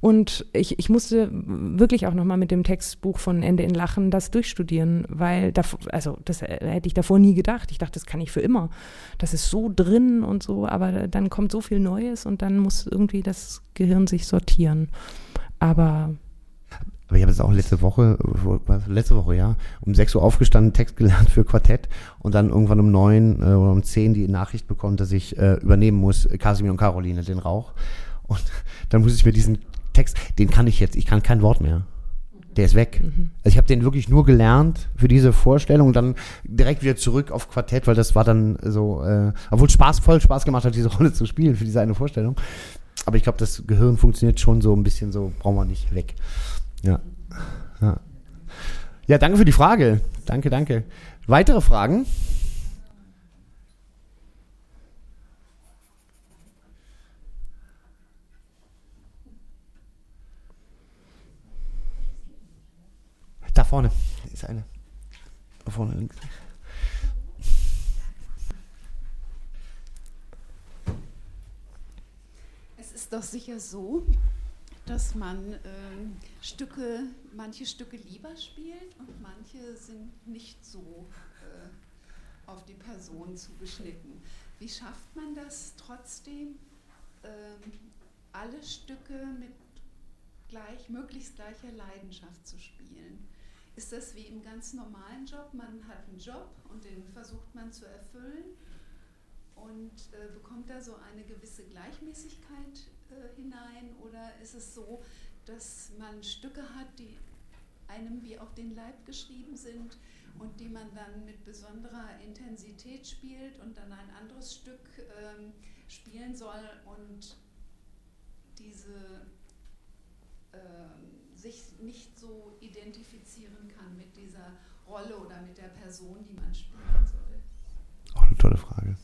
Und ich, ich musste wirklich auch nochmal mit dem Textbuch von Ende in Lachen das durchstudieren, weil, da, also das hätte ich davor nie gedacht. Ich dachte, das kann ich für immer. Das ist so drin und so, aber dann kommt so viel Neues und dann muss irgendwie das Gehirn sich sortieren. Aber aber ich habe jetzt auch letzte Woche, letzte Woche, ja, um 6 Uhr aufgestanden, Text gelernt für Quartett und dann irgendwann um 9 äh, oder um 10 die Nachricht bekommen, dass ich äh, übernehmen muss, Casimir und Caroline, den Rauch. Und dann muss ich mir diesen Text, den kann ich jetzt, ich kann kein Wort mehr. Der ist weg. Mhm. Also ich habe den wirklich nur gelernt für diese Vorstellung und dann direkt wieder zurück auf Quartett, weil das war dann so, äh, obwohl Spaß, voll Spaß gemacht hat, diese Rolle zu spielen für diese eine Vorstellung. Aber ich glaube, das Gehirn funktioniert schon so ein bisschen so, brauchen wir nicht weg. Ja. Ja, ja danke für die Frage. Danke, danke. Weitere Fragen? Da vorne ist eine. Da vorne links. Es ist doch sicher so, dass man äh, Stücke, manche Stücke lieber spielt und manche sind nicht so äh, auf die Person zugeschnitten. Wie schafft man das trotzdem, äh, alle Stücke mit gleich, möglichst gleicher Leidenschaft zu spielen? Ist das wie im ganz normalen Job? Man hat einen Job und den versucht man zu erfüllen und äh, bekommt da so eine gewisse Gleichmäßigkeit äh, hinein? Oder ist es so, dass man Stücke hat, die einem wie auf den Leib geschrieben sind und die man dann mit besonderer Intensität spielt und dann ein anderes Stück ähm, spielen soll und diese ähm, sich nicht so identifizieren kann mit dieser Rolle oder mit der Person, die man spielen soll? Auch eine tolle Frage.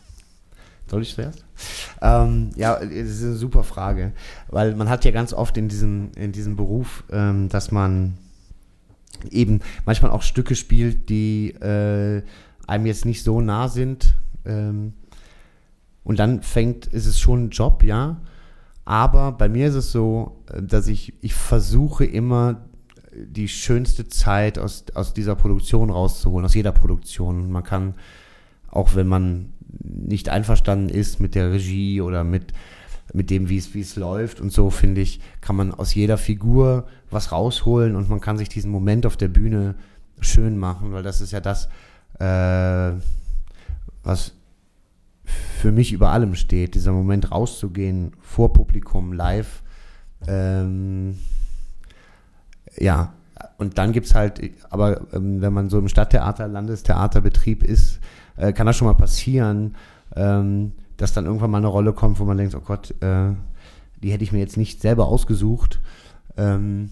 Soll ich zuerst? Ähm, ja, das ist eine super Frage, weil man hat ja ganz oft in diesem, in diesem Beruf, ähm, dass man eben manchmal auch Stücke spielt, die äh, einem jetzt nicht so nah sind. Ähm, und dann fängt, ist es schon ein Job, ja. Aber bei mir ist es so, äh, dass ich, ich versuche immer die schönste Zeit aus, aus dieser Produktion rauszuholen, aus jeder Produktion. Man kann, auch wenn man nicht einverstanden ist mit der Regie oder mit, mit dem, wie es, läuft und so, finde ich, kann man aus jeder Figur was rausholen und man kann sich diesen Moment auf der Bühne schön machen, weil das ist ja das, äh, was für mich über allem steht, dieser Moment rauszugehen vor Publikum live. Ähm, ja, und dann gibt es halt, aber ähm, wenn man so im Stadttheater, Landestheaterbetrieb ist, äh, kann das schon mal passieren, ähm, dass dann irgendwann mal eine Rolle kommt, wo man denkt, oh Gott, äh, die hätte ich mir jetzt nicht selber ausgesucht. Ähm,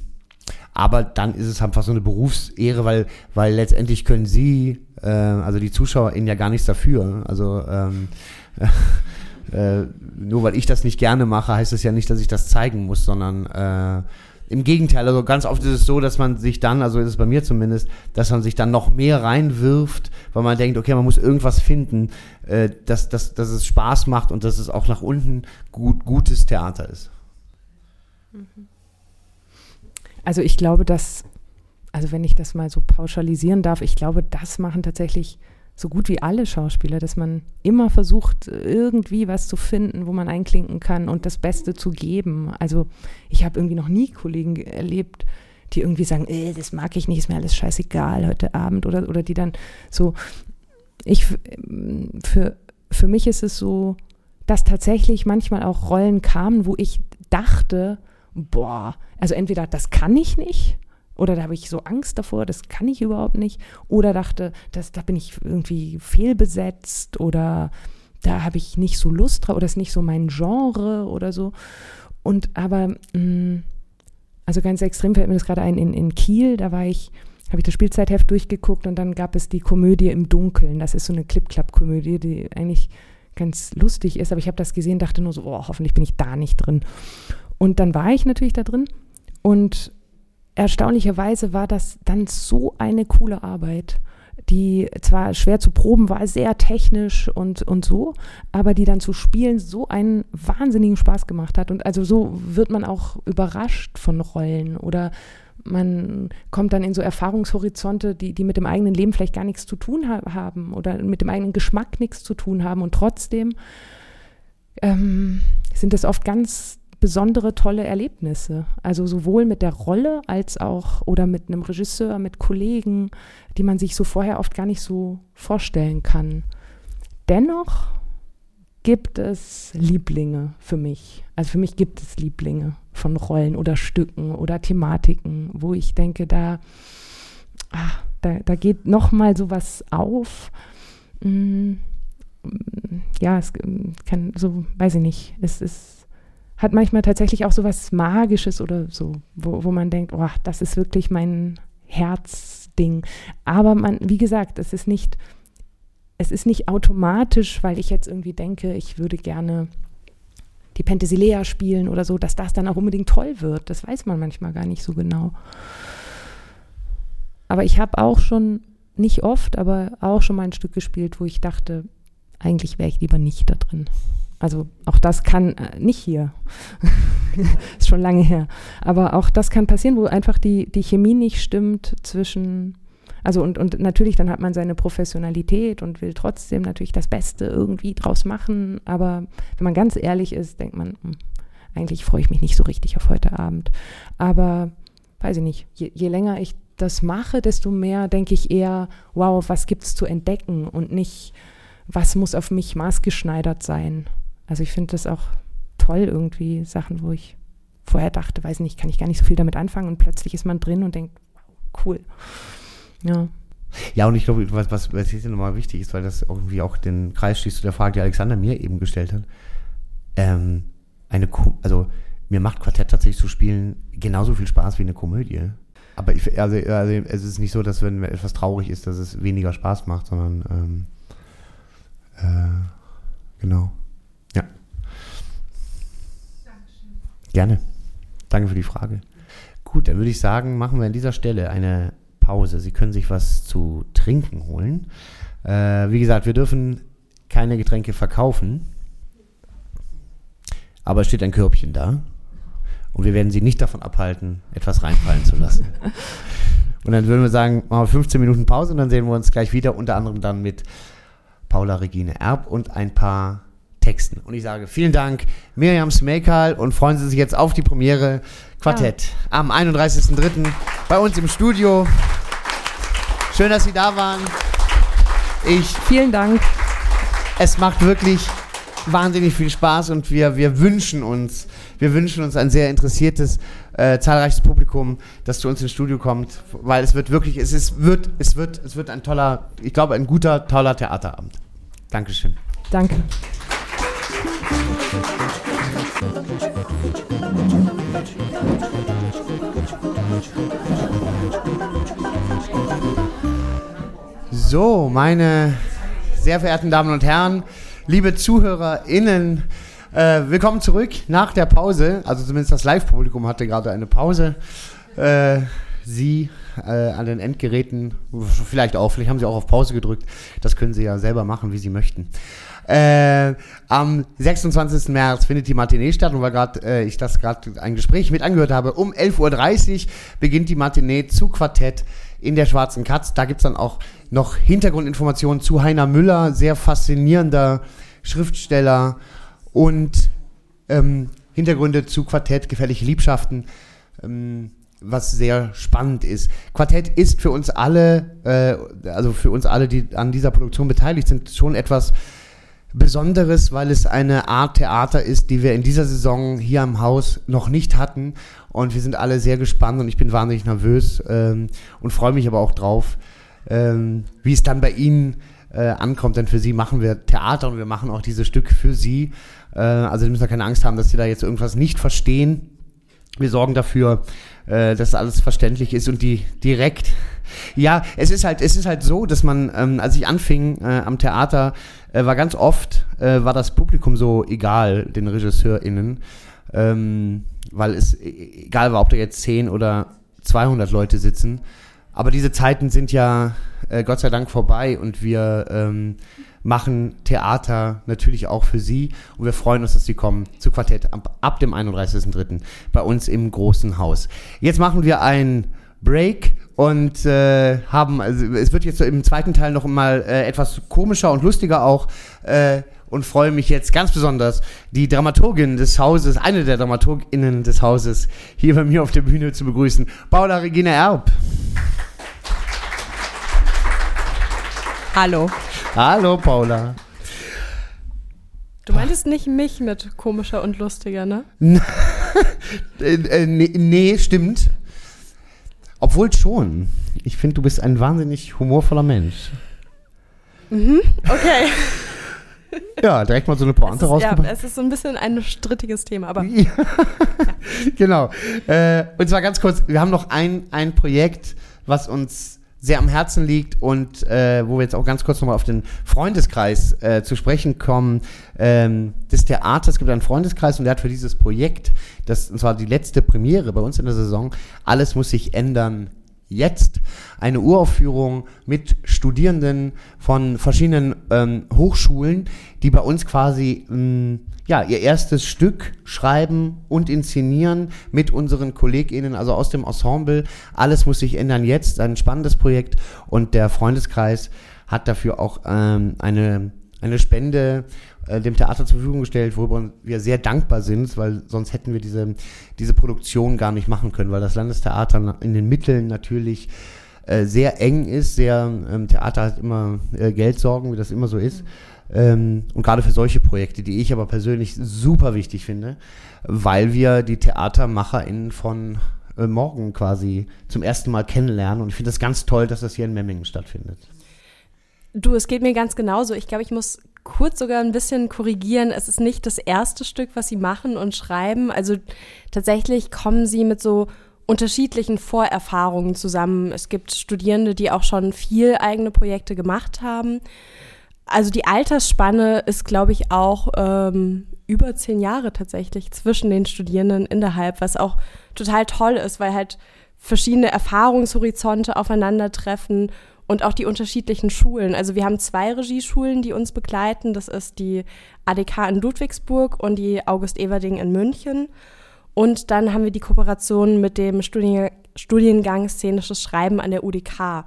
aber dann ist es einfach so eine Berufsehre, weil, weil letztendlich können sie, äh, also die ZuschauerInnen ja gar nichts dafür. Also ähm, äh, nur weil ich das nicht gerne mache, heißt es ja nicht, dass ich das zeigen muss, sondern äh, im Gegenteil, also ganz oft ist es so, dass man sich dann, also ist es bei mir zumindest, dass man sich dann noch mehr reinwirft, weil man denkt, okay, man muss irgendwas finden, äh, dass, dass, dass es Spaß macht und dass es auch nach unten gut, gutes Theater ist. Also ich glaube, dass, also wenn ich das mal so pauschalisieren darf, ich glaube, das machen tatsächlich so gut wie alle Schauspieler, dass man immer versucht, irgendwie was zu finden, wo man einklinken kann und das Beste zu geben. Also ich habe irgendwie noch nie Kollegen erlebt, die irgendwie sagen, äh, das mag ich nicht, ist mir alles scheißegal heute Abend oder, oder die dann so, ich, für, für mich ist es so, dass tatsächlich manchmal auch Rollen kamen, wo ich dachte, boah, also entweder das kann ich nicht oder da habe ich so Angst davor, das kann ich überhaupt nicht. Oder dachte, das, da bin ich irgendwie fehlbesetzt oder da habe ich nicht so Lust drauf oder ist nicht so mein Genre oder so. Und aber, mm, also ganz extrem fällt mir das gerade ein, in, in Kiel, da war ich, habe ich das Spielzeitheft durchgeguckt und dann gab es die Komödie im Dunkeln. Das ist so eine Clip-Clap-Komödie, die eigentlich ganz lustig ist, aber ich habe das gesehen, dachte nur so, oh, hoffentlich bin ich da nicht drin. Und dann war ich natürlich da drin und erstaunlicherweise war das dann so eine coole Arbeit, die zwar schwer zu proben war, sehr technisch und, und so, aber die dann zu spielen so einen wahnsinnigen Spaß gemacht hat. Und also so wird man auch überrascht von Rollen oder man kommt dann in so Erfahrungshorizonte, die, die mit dem eigenen Leben vielleicht gar nichts zu tun ha haben oder mit dem eigenen Geschmack nichts zu tun haben. Und trotzdem ähm, sind das oft ganz besondere, tolle Erlebnisse. Also sowohl mit der Rolle als auch oder mit einem Regisseur, mit Kollegen, die man sich so vorher oft gar nicht so vorstellen kann. Dennoch gibt es Lieblinge für mich. Also für mich gibt es Lieblinge von Rollen oder Stücken oder Thematiken, wo ich denke, da, ach, da, da geht noch mal sowas auf. Mm, ja, es kann so, weiß ich nicht, es ist hat manchmal tatsächlich auch so was Magisches oder so, wo, wo man denkt, oh, das ist wirklich mein Herzding. Aber man, wie gesagt, es ist nicht, es ist nicht automatisch, weil ich jetzt irgendwie denke, ich würde gerne die Penthesilea spielen oder so, dass das dann auch unbedingt toll wird. Das weiß man manchmal gar nicht so genau. Aber ich habe auch schon, nicht oft, aber auch schon mal ein Stück gespielt, wo ich dachte, eigentlich wäre ich lieber nicht da drin. Also auch das kann äh, nicht hier, ist schon lange her, aber auch das kann passieren, wo einfach die, die Chemie nicht stimmt zwischen, also und, und natürlich dann hat man seine Professionalität und will trotzdem natürlich das Beste irgendwie draus machen, aber wenn man ganz ehrlich ist, denkt man, hm, eigentlich freue ich mich nicht so richtig auf heute Abend. Aber weiß ich nicht, je, je länger ich das mache, desto mehr denke ich eher, wow, was gibt es zu entdecken und nicht, was muss auf mich maßgeschneidert sein. Also ich finde das auch toll irgendwie, Sachen, wo ich vorher dachte, weiß nicht, kann ich gar nicht so viel damit anfangen und plötzlich ist man drin und denkt, wow, cool. Ja. Ja, und ich glaube, was, was, was hier nochmal wichtig ist, weil das irgendwie auch den Kreis schließt zu der Frage, die Alexander mir eben gestellt hat. Ähm, eine, also mir macht Quartett tatsächlich zu spielen genauso viel Spaß wie eine Komödie. Aber ich, also, also es ist nicht so, dass wenn etwas traurig ist, dass es weniger Spaß macht, sondern ähm, äh, genau. Gerne. Danke für die Frage. Gut, dann würde ich sagen, machen wir an dieser Stelle eine Pause. Sie können sich was zu trinken holen. Äh, wie gesagt, wir dürfen keine Getränke verkaufen. Aber es steht ein Körbchen da. Und wir werden sie nicht davon abhalten, etwas reinfallen zu lassen. und dann würden wir sagen, machen wir 15 Minuten Pause und dann sehen wir uns gleich wieder, unter anderem dann mit Paula Regine Erb und ein paar Texten. Und ich sage vielen Dank, Miriam Smekal, und freuen Sie sich jetzt auf die Premiere Quartett ja. am 31.03. bei uns im Studio. Schön, dass Sie da waren. Ich. Vielen Dank. Es macht wirklich wahnsinnig viel Spaß und wir, wir wünschen uns, wir wünschen uns ein sehr interessiertes, äh, zahlreiches Publikum, das zu uns ins Studio kommt, weil es wird wirklich, es ist, wird, es wird, es wird ein toller, ich glaube, ein guter, toller Theaterabend. Dankeschön. Danke. So, meine sehr verehrten Damen und Herren, liebe ZuhörerInnen, äh, willkommen zurück nach der Pause. Also zumindest das Live-Publikum hatte gerade eine Pause. Äh, Sie äh, an den Endgeräten, vielleicht auch, vielleicht haben Sie auch auf Pause gedrückt. Das können Sie ja selber machen, wie Sie möchten. Äh, am 26. März findet die Matinee statt und weil gerade äh, ich das gerade ein Gespräch mit angehört habe, um 11.30 Uhr beginnt die Matinee zu Quartett in der Schwarzen Katz. Da gibt es dann auch noch Hintergrundinformationen zu Heiner Müller, sehr faszinierender Schriftsteller und ähm, Hintergründe zu Quartett, gefährliche Liebschaften. Ähm, was sehr spannend ist. Quartett ist für uns alle, äh, also für uns alle, die an dieser Produktion beteiligt sind, schon etwas Besonderes, weil es eine Art Theater ist, die wir in dieser Saison hier am Haus noch nicht hatten. Und wir sind alle sehr gespannt und ich bin wahnsinnig nervös ähm, und freue mich aber auch drauf, ähm, wie es dann bei Ihnen äh, ankommt. Denn für Sie machen wir Theater und wir machen auch diese Stück für Sie. Äh, also Sie müssen da keine Angst haben, dass Sie da jetzt irgendwas nicht verstehen. Wir sorgen dafür, äh, dass alles verständlich ist und die direkt. Ja, es ist halt, es ist halt so, dass man, ähm, als ich anfing äh, am Theater, äh, war ganz oft, äh, war das Publikum so egal, den RegisseurInnen, ähm, weil es e-, egal war, ob da jetzt 10 oder 200 Leute sitzen. Aber diese Zeiten sind ja äh, Gott sei Dank vorbei und wir ähm, machen Theater natürlich auch für Sie und wir freuen uns, dass Sie kommen zu Quartett ab, ab dem 31.03. bei uns im großen Haus. Jetzt machen wir ein Break und äh, haben, also es wird jetzt so im zweiten Teil noch mal äh, etwas komischer und lustiger auch äh, und freue mich jetzt ganz besonders, die Dramaturgin des Hauses, eine der DramaturgInnen des Hauses, hier bei mir auf der Bühne zu begrüßen, Paula Regina Erb. Hallo. Hallo, Paula. Du meintest nicht mich mit komischer und lustiger, ne? äh, äh, nee, nee, stimmt. Obwohl schon. Ich finde, du bist ein wahnsinnig humorvoller Mensch. Mhm, okay. Ja, direkt mal so eine Pointe rausgebracht. Ja, es ist so ein bisschen ein strittiges Thema, aber. Ja. genau. Äh, und zwar ganz kurz, wir haben noch ein, ein Projekt, was uns sehr am Herzen liegt und äh, wo wir jetzt auch ganz kurz nochmal auf den Freundeskreis äh, zu sprechen kommen, ähm, des Theaters. Es gibt einen Freundeskreis und der hat für dieses Projekt, das und zwar die letzte Premiere bei uns in der Saison, alles muss sich ändern jetzt eine Uraufführung mit Studierenden von verschiedenen ähm, Hochschulen, die bei uns quasi ähm, ja, ihr erstes Stück schreiben und inszenieren mit unseren KollegInnen, also aus dem Ensemble. Alles muss sich ändern jetzt, ein spannendes Projekt und der Freundeskreis hat dafür auch ähm, eine, eine Spende äh, dem Theater zur Verfügung gestellt, worüber wir sehr dankbar sind, weil sonst hätten wir diese, diese Produktion gar nicht machen können, weil das Landestheater in den Mitteln natürlich äh, sehr eng ist, sehr ähm, Theater hat immer äh, Geldsorgen, wie das immer so ist. Ähm, und gerade für solche Projekte, die ich aber persönlich super wichtig finde, weil wir die TheatermacherInnen von äh, morgen quasi zum ersten Mal kennenlernen. Und ich finde das ganz toll, dass das hier in Memmingen stattfindet. Du, es geht mir ganz genauso. Ich glaube, ich muss kurz sogar ein bisschen korrigieren. Es ist nicht das erste Stück, was sie machen und schreiben. Also tatsächlich kommen sie mit so unterschiedlichen Vorerfahrungen zusammen. Es gibt Studierende, die auch schon viel eigene Projekte gemacht haben. Also die Altersspanne ist, glaube ich, auch ähm, über zehn Jahre tatsächlich zwischen den Studierenden innerhalb, was auch total toll ist, weil halt verschiedene Erfahrungshorizonte aufeinandertreffen und auch die unterschiedlichen Schulen. Also wir haben zwei Regieschulen, die uns begleiten. Das ist die ADK in Ludwigsburg und die August Everding in München. Und dann haben wir die Kooperation mit dem Studien Studiengang Szenisches Schreiben an der UDK.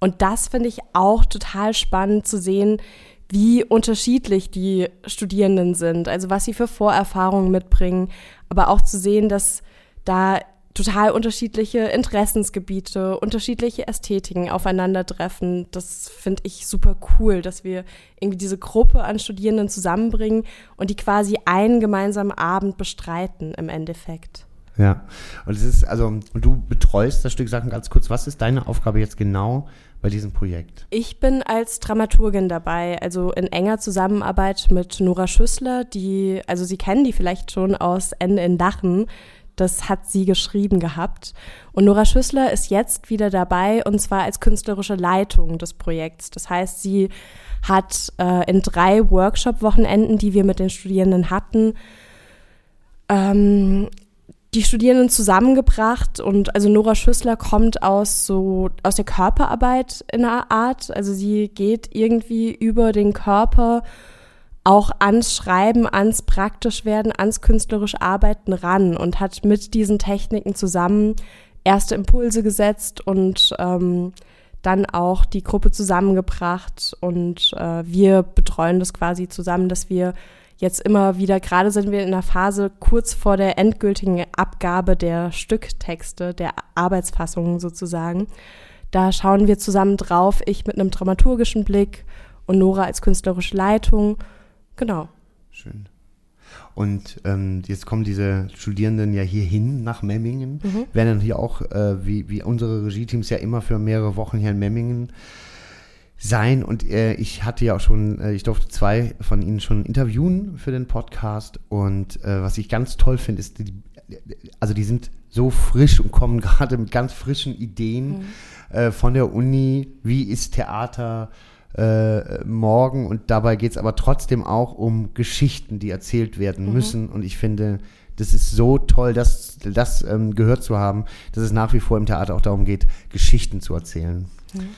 Und das finde ich auch total spannend zu sehen, wie unterschiedlich die Studierenden sind, also was sie für Vorerfahrungen mitbringen, aber auch zu sehen, dass da total unterschiedliche Interessensgebiete, unterschiedliche Ästhetiken aufeinandertreffen. Das finde ich super cool, dass wir irgendwie diese Gruppe an Studierenden zusammenbringen und die quasi einen gemeinsamen Abend bestreiten im Endeffekt. Ja, und es ist, also, du betreust das Stück, sag ganz kurz, was ist deine Aufgabe jetzt genau bei diesem Projekt? Ich bin als Dramaturgin dabei, also in enger Zusammenarbeit mit Nora Schüssler, die, also Sie kennen die vielleicht schon aus Ende in Dachen. Das hat sie geschrieben gehabt. Und Nora Schüssler ist jetzt wieder dabei und zwar als künstlerische Leitung des Projekts. Das heißt, sie hat äh, in drei Workshop-Wochenenden, die wir mit den Studierenden hatten, ähm, die Studierenden zusammengebracht und also Nora Schüssler kommt aus so aus der Körperarbeit in einer Art, also sie geht irgendwie über den Körper auch ans Schreiben, ans praktisch werden, ans künstlerisch Arbeiten ran und hat mit diesen Techniken zusammen erste Impulse gesetzt und ähm, dann auch die Gruppe zusammengebracht und äh, wir betreuen das quasi zusammen, dass wir jetzt immer wieder, gerade sind wir in einer Phase kurz vor der endgültigen Abgabe der Stücktexte, der Arbeitsfassungen sozusagen. Da schauen wir zusammen drauf, ich mit einem dramaturgischen Blick und Nora als künstlerische Leitung Genau. Schön. Und ähm, jetzt kommen diese Studierenden ja hier hin nach Memmingen, mhm. werden dann hier auch, äh, wie, wie unsere Regie-Teams ja immer für mehrere Wochen hier in Memmingen sein. Und äh, ich hatte ja auch schon, äh, ich durfte zwei von ihnen schon interviewen für den Podcast. Und äh, was ich ganz toll finde, ist, die, also die sind so frisch und kommen gerade mit ganz frischen Ideen mhm. äh, von der Uni. Wie ist Theater? äh, morgen und dabei geht es aber trotzdem auch um Geschichten, die erzählt werden mhm. müssen und ich finde, das ist so toll, das, das ähm, gehört zu haben, dass es nach wie vor im Theater auch darum geht, Geschichten zu erzählen. Mhm.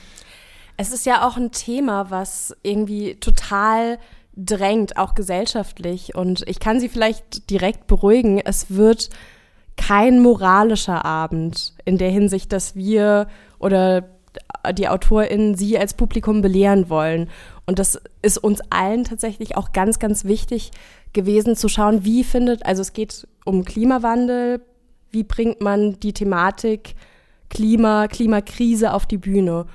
Es ist ja auch ein Thema, was irgendwie total drängt, auch gesellschaftlich. Und ich kann Sie vielleicht direkt beruhigen, es wird kein moralischer Abend in der Hinsicht, dass wir oder die AutorInnen sie als Publikum belehren wollen. Und das ist uns allen tatsächlich auch ganz, ganz wichtig gewesen zu schauen, wie findet, also es geht um Klimawandel, wie bringt man die Thematik Klima, Klimakrise auf die Bühne.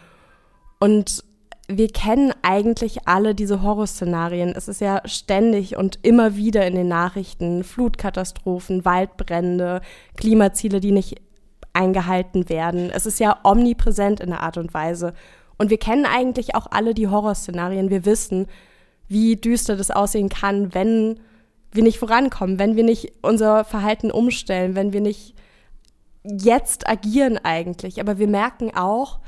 Und wir kennen eigentlich alle diese Horrorszenarien. Es ist ja ständig und immer wieder in den Nachrichten Flutkatastrophen, Waldbrände, Klimaziele, die nicht eingehalten werden. Es ist ja omnipräsent in der Art und Weise. Und wir kennen eigentlich auch alle die Horrorszenarien. Wir wissen, wie düster das aussehen kann, wenn wir nicht vorankommen, wenn wir nicht unser Verhalten umstellen, wenn wir nicht jetzt agieren eigentlich. Aber wir merken auch,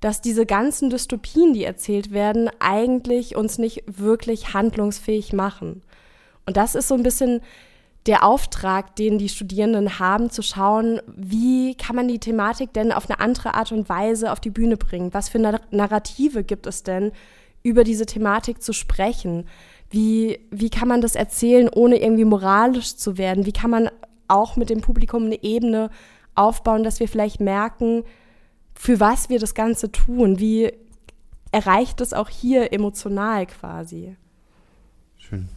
dass diese ganzen Dystopien, die erzählt werden, eigentlich uns nicht wirklich handlungsfähig machen. Und das ist so ein bisschen der Auftrag, den die Studierenden haben, zu schauen, wie kann man die Thematik denn auf eine andere Art und Weise auf die Bühne bringen? Was für Narrative gibt es denn, über diese Thematik zu sprechen? Wie, wie kann man das erzählen, ohne irgendwie moralisch zu werden? Wie kann man auch mit dem Publikum eine Ebene aufbauen, dass wir vielleicht merken, für was wir das Ganze tun? Wie erreicht es auch hier emotional quasi? Schön.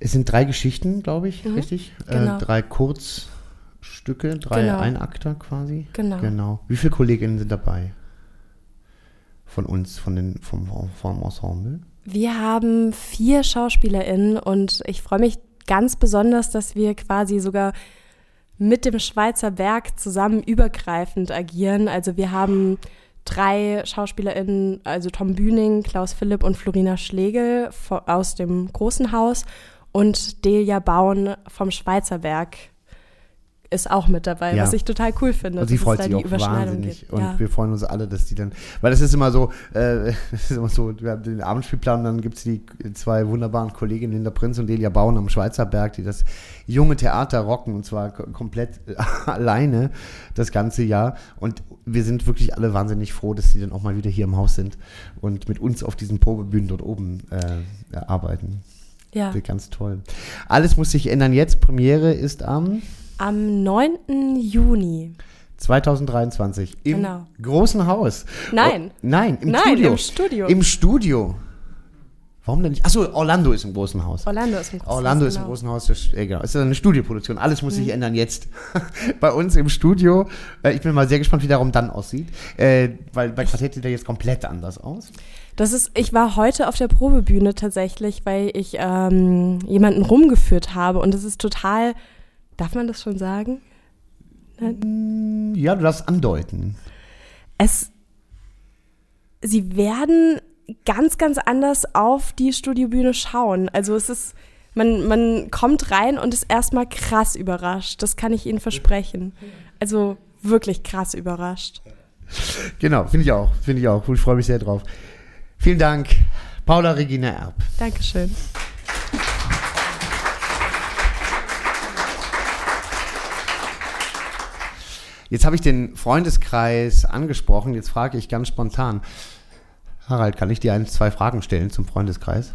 Es sind drei Geschichten, glaube ich, mhm. richtig? Äh, genau. Äh, drei Kurzstücke, drei genau. Einakter quasi. Genau. genau. Wie viele Kolleginnen sind dabei? Von uns, von den, vom, vom Ensemble? Wir haben vier SchauspielerInnen und ich freue mich ganz besonders, dass wir quasi sogar mit dem Schweizer Berg zusammen übergreifend agieren. Also wir haben drei SchauspielerInnen, also Tom Bühning, Klaus Philipp und Florina Schlegel aus dem Großen Haus und Delia Bauen vom Schweizer Werk ist auch mit dabei, Ja. was ich total cool finde. Und sie es freut sich auch wahnsinnig. gibt. Und ja. wir freuen uns alle, dass die dann, weil das ist immer so, äh, das ist immer so, wir haben den Abendspielplan, dann gibt es die zwei wunderbaren Kolleginnen, Linda Prinz und Delia Bauen am Schweizer Berg, die das junge Theater rocken und zwar ko- komplett alleine das ganze Jahr. Und wir sind wirklich alle wahnsinnig froh, dass sie dann auch mal wieder hier im Haus sind und mit uns auf diesen Probebühnen dort oben äh, arbeiten. ja. Ganz toll. Alles muss sich ändern jetzt. Premiere ist am Am 9. Juni. 2023 im Genau. großen Haus. Nein. Oh, nein, im Nein, Studio. im Studio. Im Studio. Warum denn nicht? Achso, Orlando ist im großen Haus. Orlando ist im großen Orlando Haus, ist im genau. Mhm. großen Haus. Das, äh, genau. Es ist eine Studioproduktion. Alles muss sich ändern jetzt. bei uns im Studio. Äh, ich bin mal sehr gespannt, wie der Raum dann aussieht. Äh, weil bei Quartett sieht er jetzt komplett anders aus. Das ist, ich war heute auf der Probebühne tatsächlich, weil ich ähm, jemanden rumgeführt habe und es ist total, darf man das schon sagen? Ja, du darfst andeuten. Es, sie werden ganz, ganz anders auf die Studiobühne schauen. Also es ist, man, man kommt rein und ist erstmal krass überrascht. Das kann ich Ihnen versprechen. Also wirklich krass überrascht. Genau, finde ich auch. Finde ich auch. Ich freue mich sehr drauf. Vielen Dank, Paula Regina Erb. Dankeschön. Jetzt habe ich den Freundeskreis angesprochen. Jetzt frage ich ganz spontan. Harald, kann ich dir ein, zwei Fragen stellen zum Freundeskreis?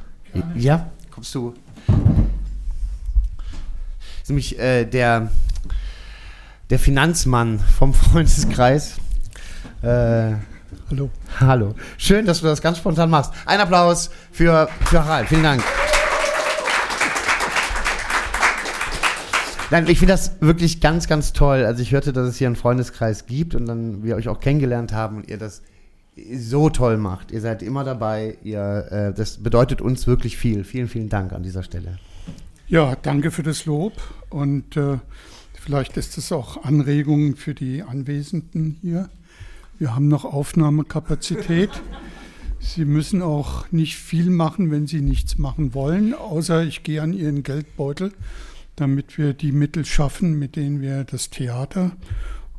Ja, kommst du? Das ist nämlich äh, der, der Finanzmann vom Freundeskreis. Äh, Hallo. hallo. Schön, dass du das ganz spontan machst. Ein Applaus für, für Harald. Vielen Dank. Nein, ich finde das wirklich ganz, ganz toll. Also ich hörte, dass es hier einen Freundeskreis gibt und dann wir euch auch kennengelernt haben und ihr das so toll macht. Ihr seid immer dabei. Ihr, äh, das bedeutet uns wirklich viel. Vielen, vielen Dank an dieser Stelle. Ja, danke für das Lob und äh, vielleicht ist es auch Anregung für die Anwesenden hier. Wir haben noch Aufnahmekapazität. Sie müssen auch nicht viel machen, wenn Sie nichts machen wollen, außer ich gehe an Ihren Geldbeutel, damit wir die Mittel schaffen, mit denen wir das Theater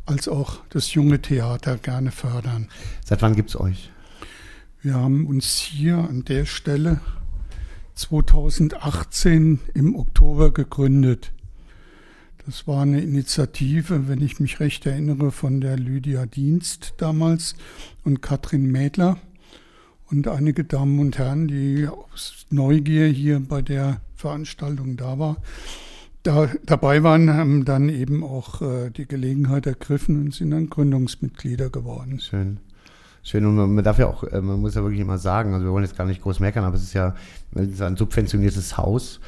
als auch das junge Theater gerne fördern. Seit wann gibt's euch? Wir haben uns hier an der Stelle 2018 im Oktober gegründet. Das war eine Initiative, wenn ich mich recht erinnere, von der Lydia Dienst damals und Katrin Mädler und einige Damen und Herren, die aus Neugier hier bei der Veranstaltung da war. Da, dabei waren, haben dann eben auch äh, die Gelegenheit ergriffen und sind dann Gründungsmitglieder geworden. Schön. Schön, und man, darf ja auch, äh, man muss ja wirklich immer sagen, also wir wollen jetzt gar nicht groß meckern, aber es ist ja es ist ein subventioniertes Haus,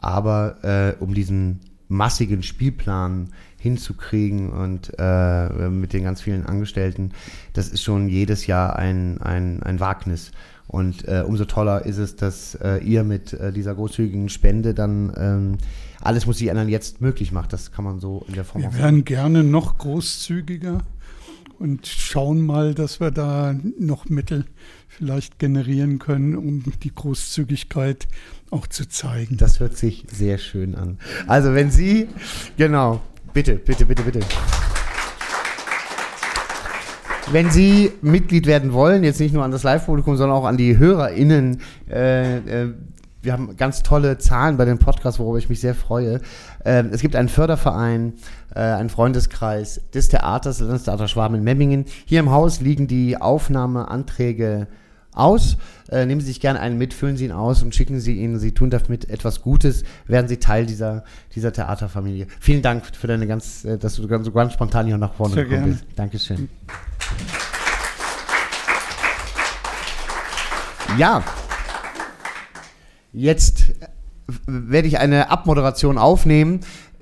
aber äh, um diesen massigen Spielplan hinzukriegen und äh, mit den ganz vielen Angestellten, das ist schon jedes Jahr ein, ein, ein Wagnis. Und äh, umso toller ist es, dass äh, ihr mit äh, dieser großzügigen Spende dann ähm, alles muss sich ändern jetzt möglich macht. Das kann man so in der Form Wir wären gerne noch großzügiger und schauen mal, dass wir da noch Mittel vielleicht generieren können, um die Großzügigkeit auch zu zeigen. Das hört sich sehr schön an. Also wenn Sie, genau, bitte, bitte, bitte, bitte. Wenn Sie Mitglied werden wollen, jetzt nicht nur an das Live-Publikum, sondern auch an die HörerInnen, äh, äh, wir haben ganz tolle Zahlen bei dem Podcast, worüber ich mich sehr freue. Ähm, es gibt einen Förderverein, äh, einen Freundeskreis des Theaters, das Landestheater Schwaben in Memmingen. Hier im Haus liegen die Aufnahmeanträge aus. Äh, nehmen Sie sich gerne einen mit, füllen Sie ihn aus und schicken Sie ihn. Sie tun damit etwas Gutes, werden Sie Teil dieser, dieser Theaterfamilie. Vielen Dank für deine ganz, äh, dass du ganz, so ganz spontan hier nach vorne Sehr gekommen gerne. bist. Dankeschön. Ja. Jetzt äh, werde ich eine Abmoderation aufnehmen.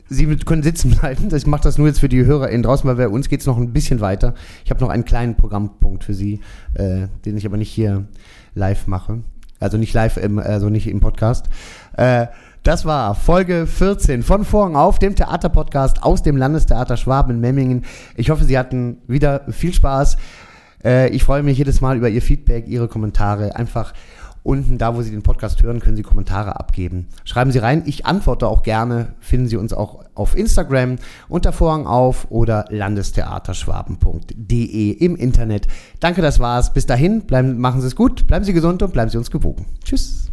Sie können sitzen bleiben. Ich mache das nur jetzt für die HörerInnen draußen, weil bei uns geht es noch ein bisschen weiter. Ich habe noch einen kleinen Programmpunkt für Sie, äh, den ich aber nicht hier live mache. Also nicht live, im, also nicht im Podcast. Äh, das war Folge 14 von Vorhang auf, dem Theaterpodcast aus dem Landestheater Schwaben in Memmingen. Ich hoffe, Sie hatten wieder viel Spaß. Äh, ich freue mich jedes Mal über Ihr Feedback, Ihre Kommentare. Einfach Unten, da wo Sie den Podcast hören, können Sie Kommentare abgeben. Schreiben Sie rein. Ich antworte auch gerne. Finden Sie uns auch auf Instagram unter Vorhang auf oder landestheaterschwaben.de im Internet. Danke, das war's. Bis dahin, bleiben, machen Sie es gut, bleiben Sie gesund und bleiben Sie uns gewogen. Tschüss.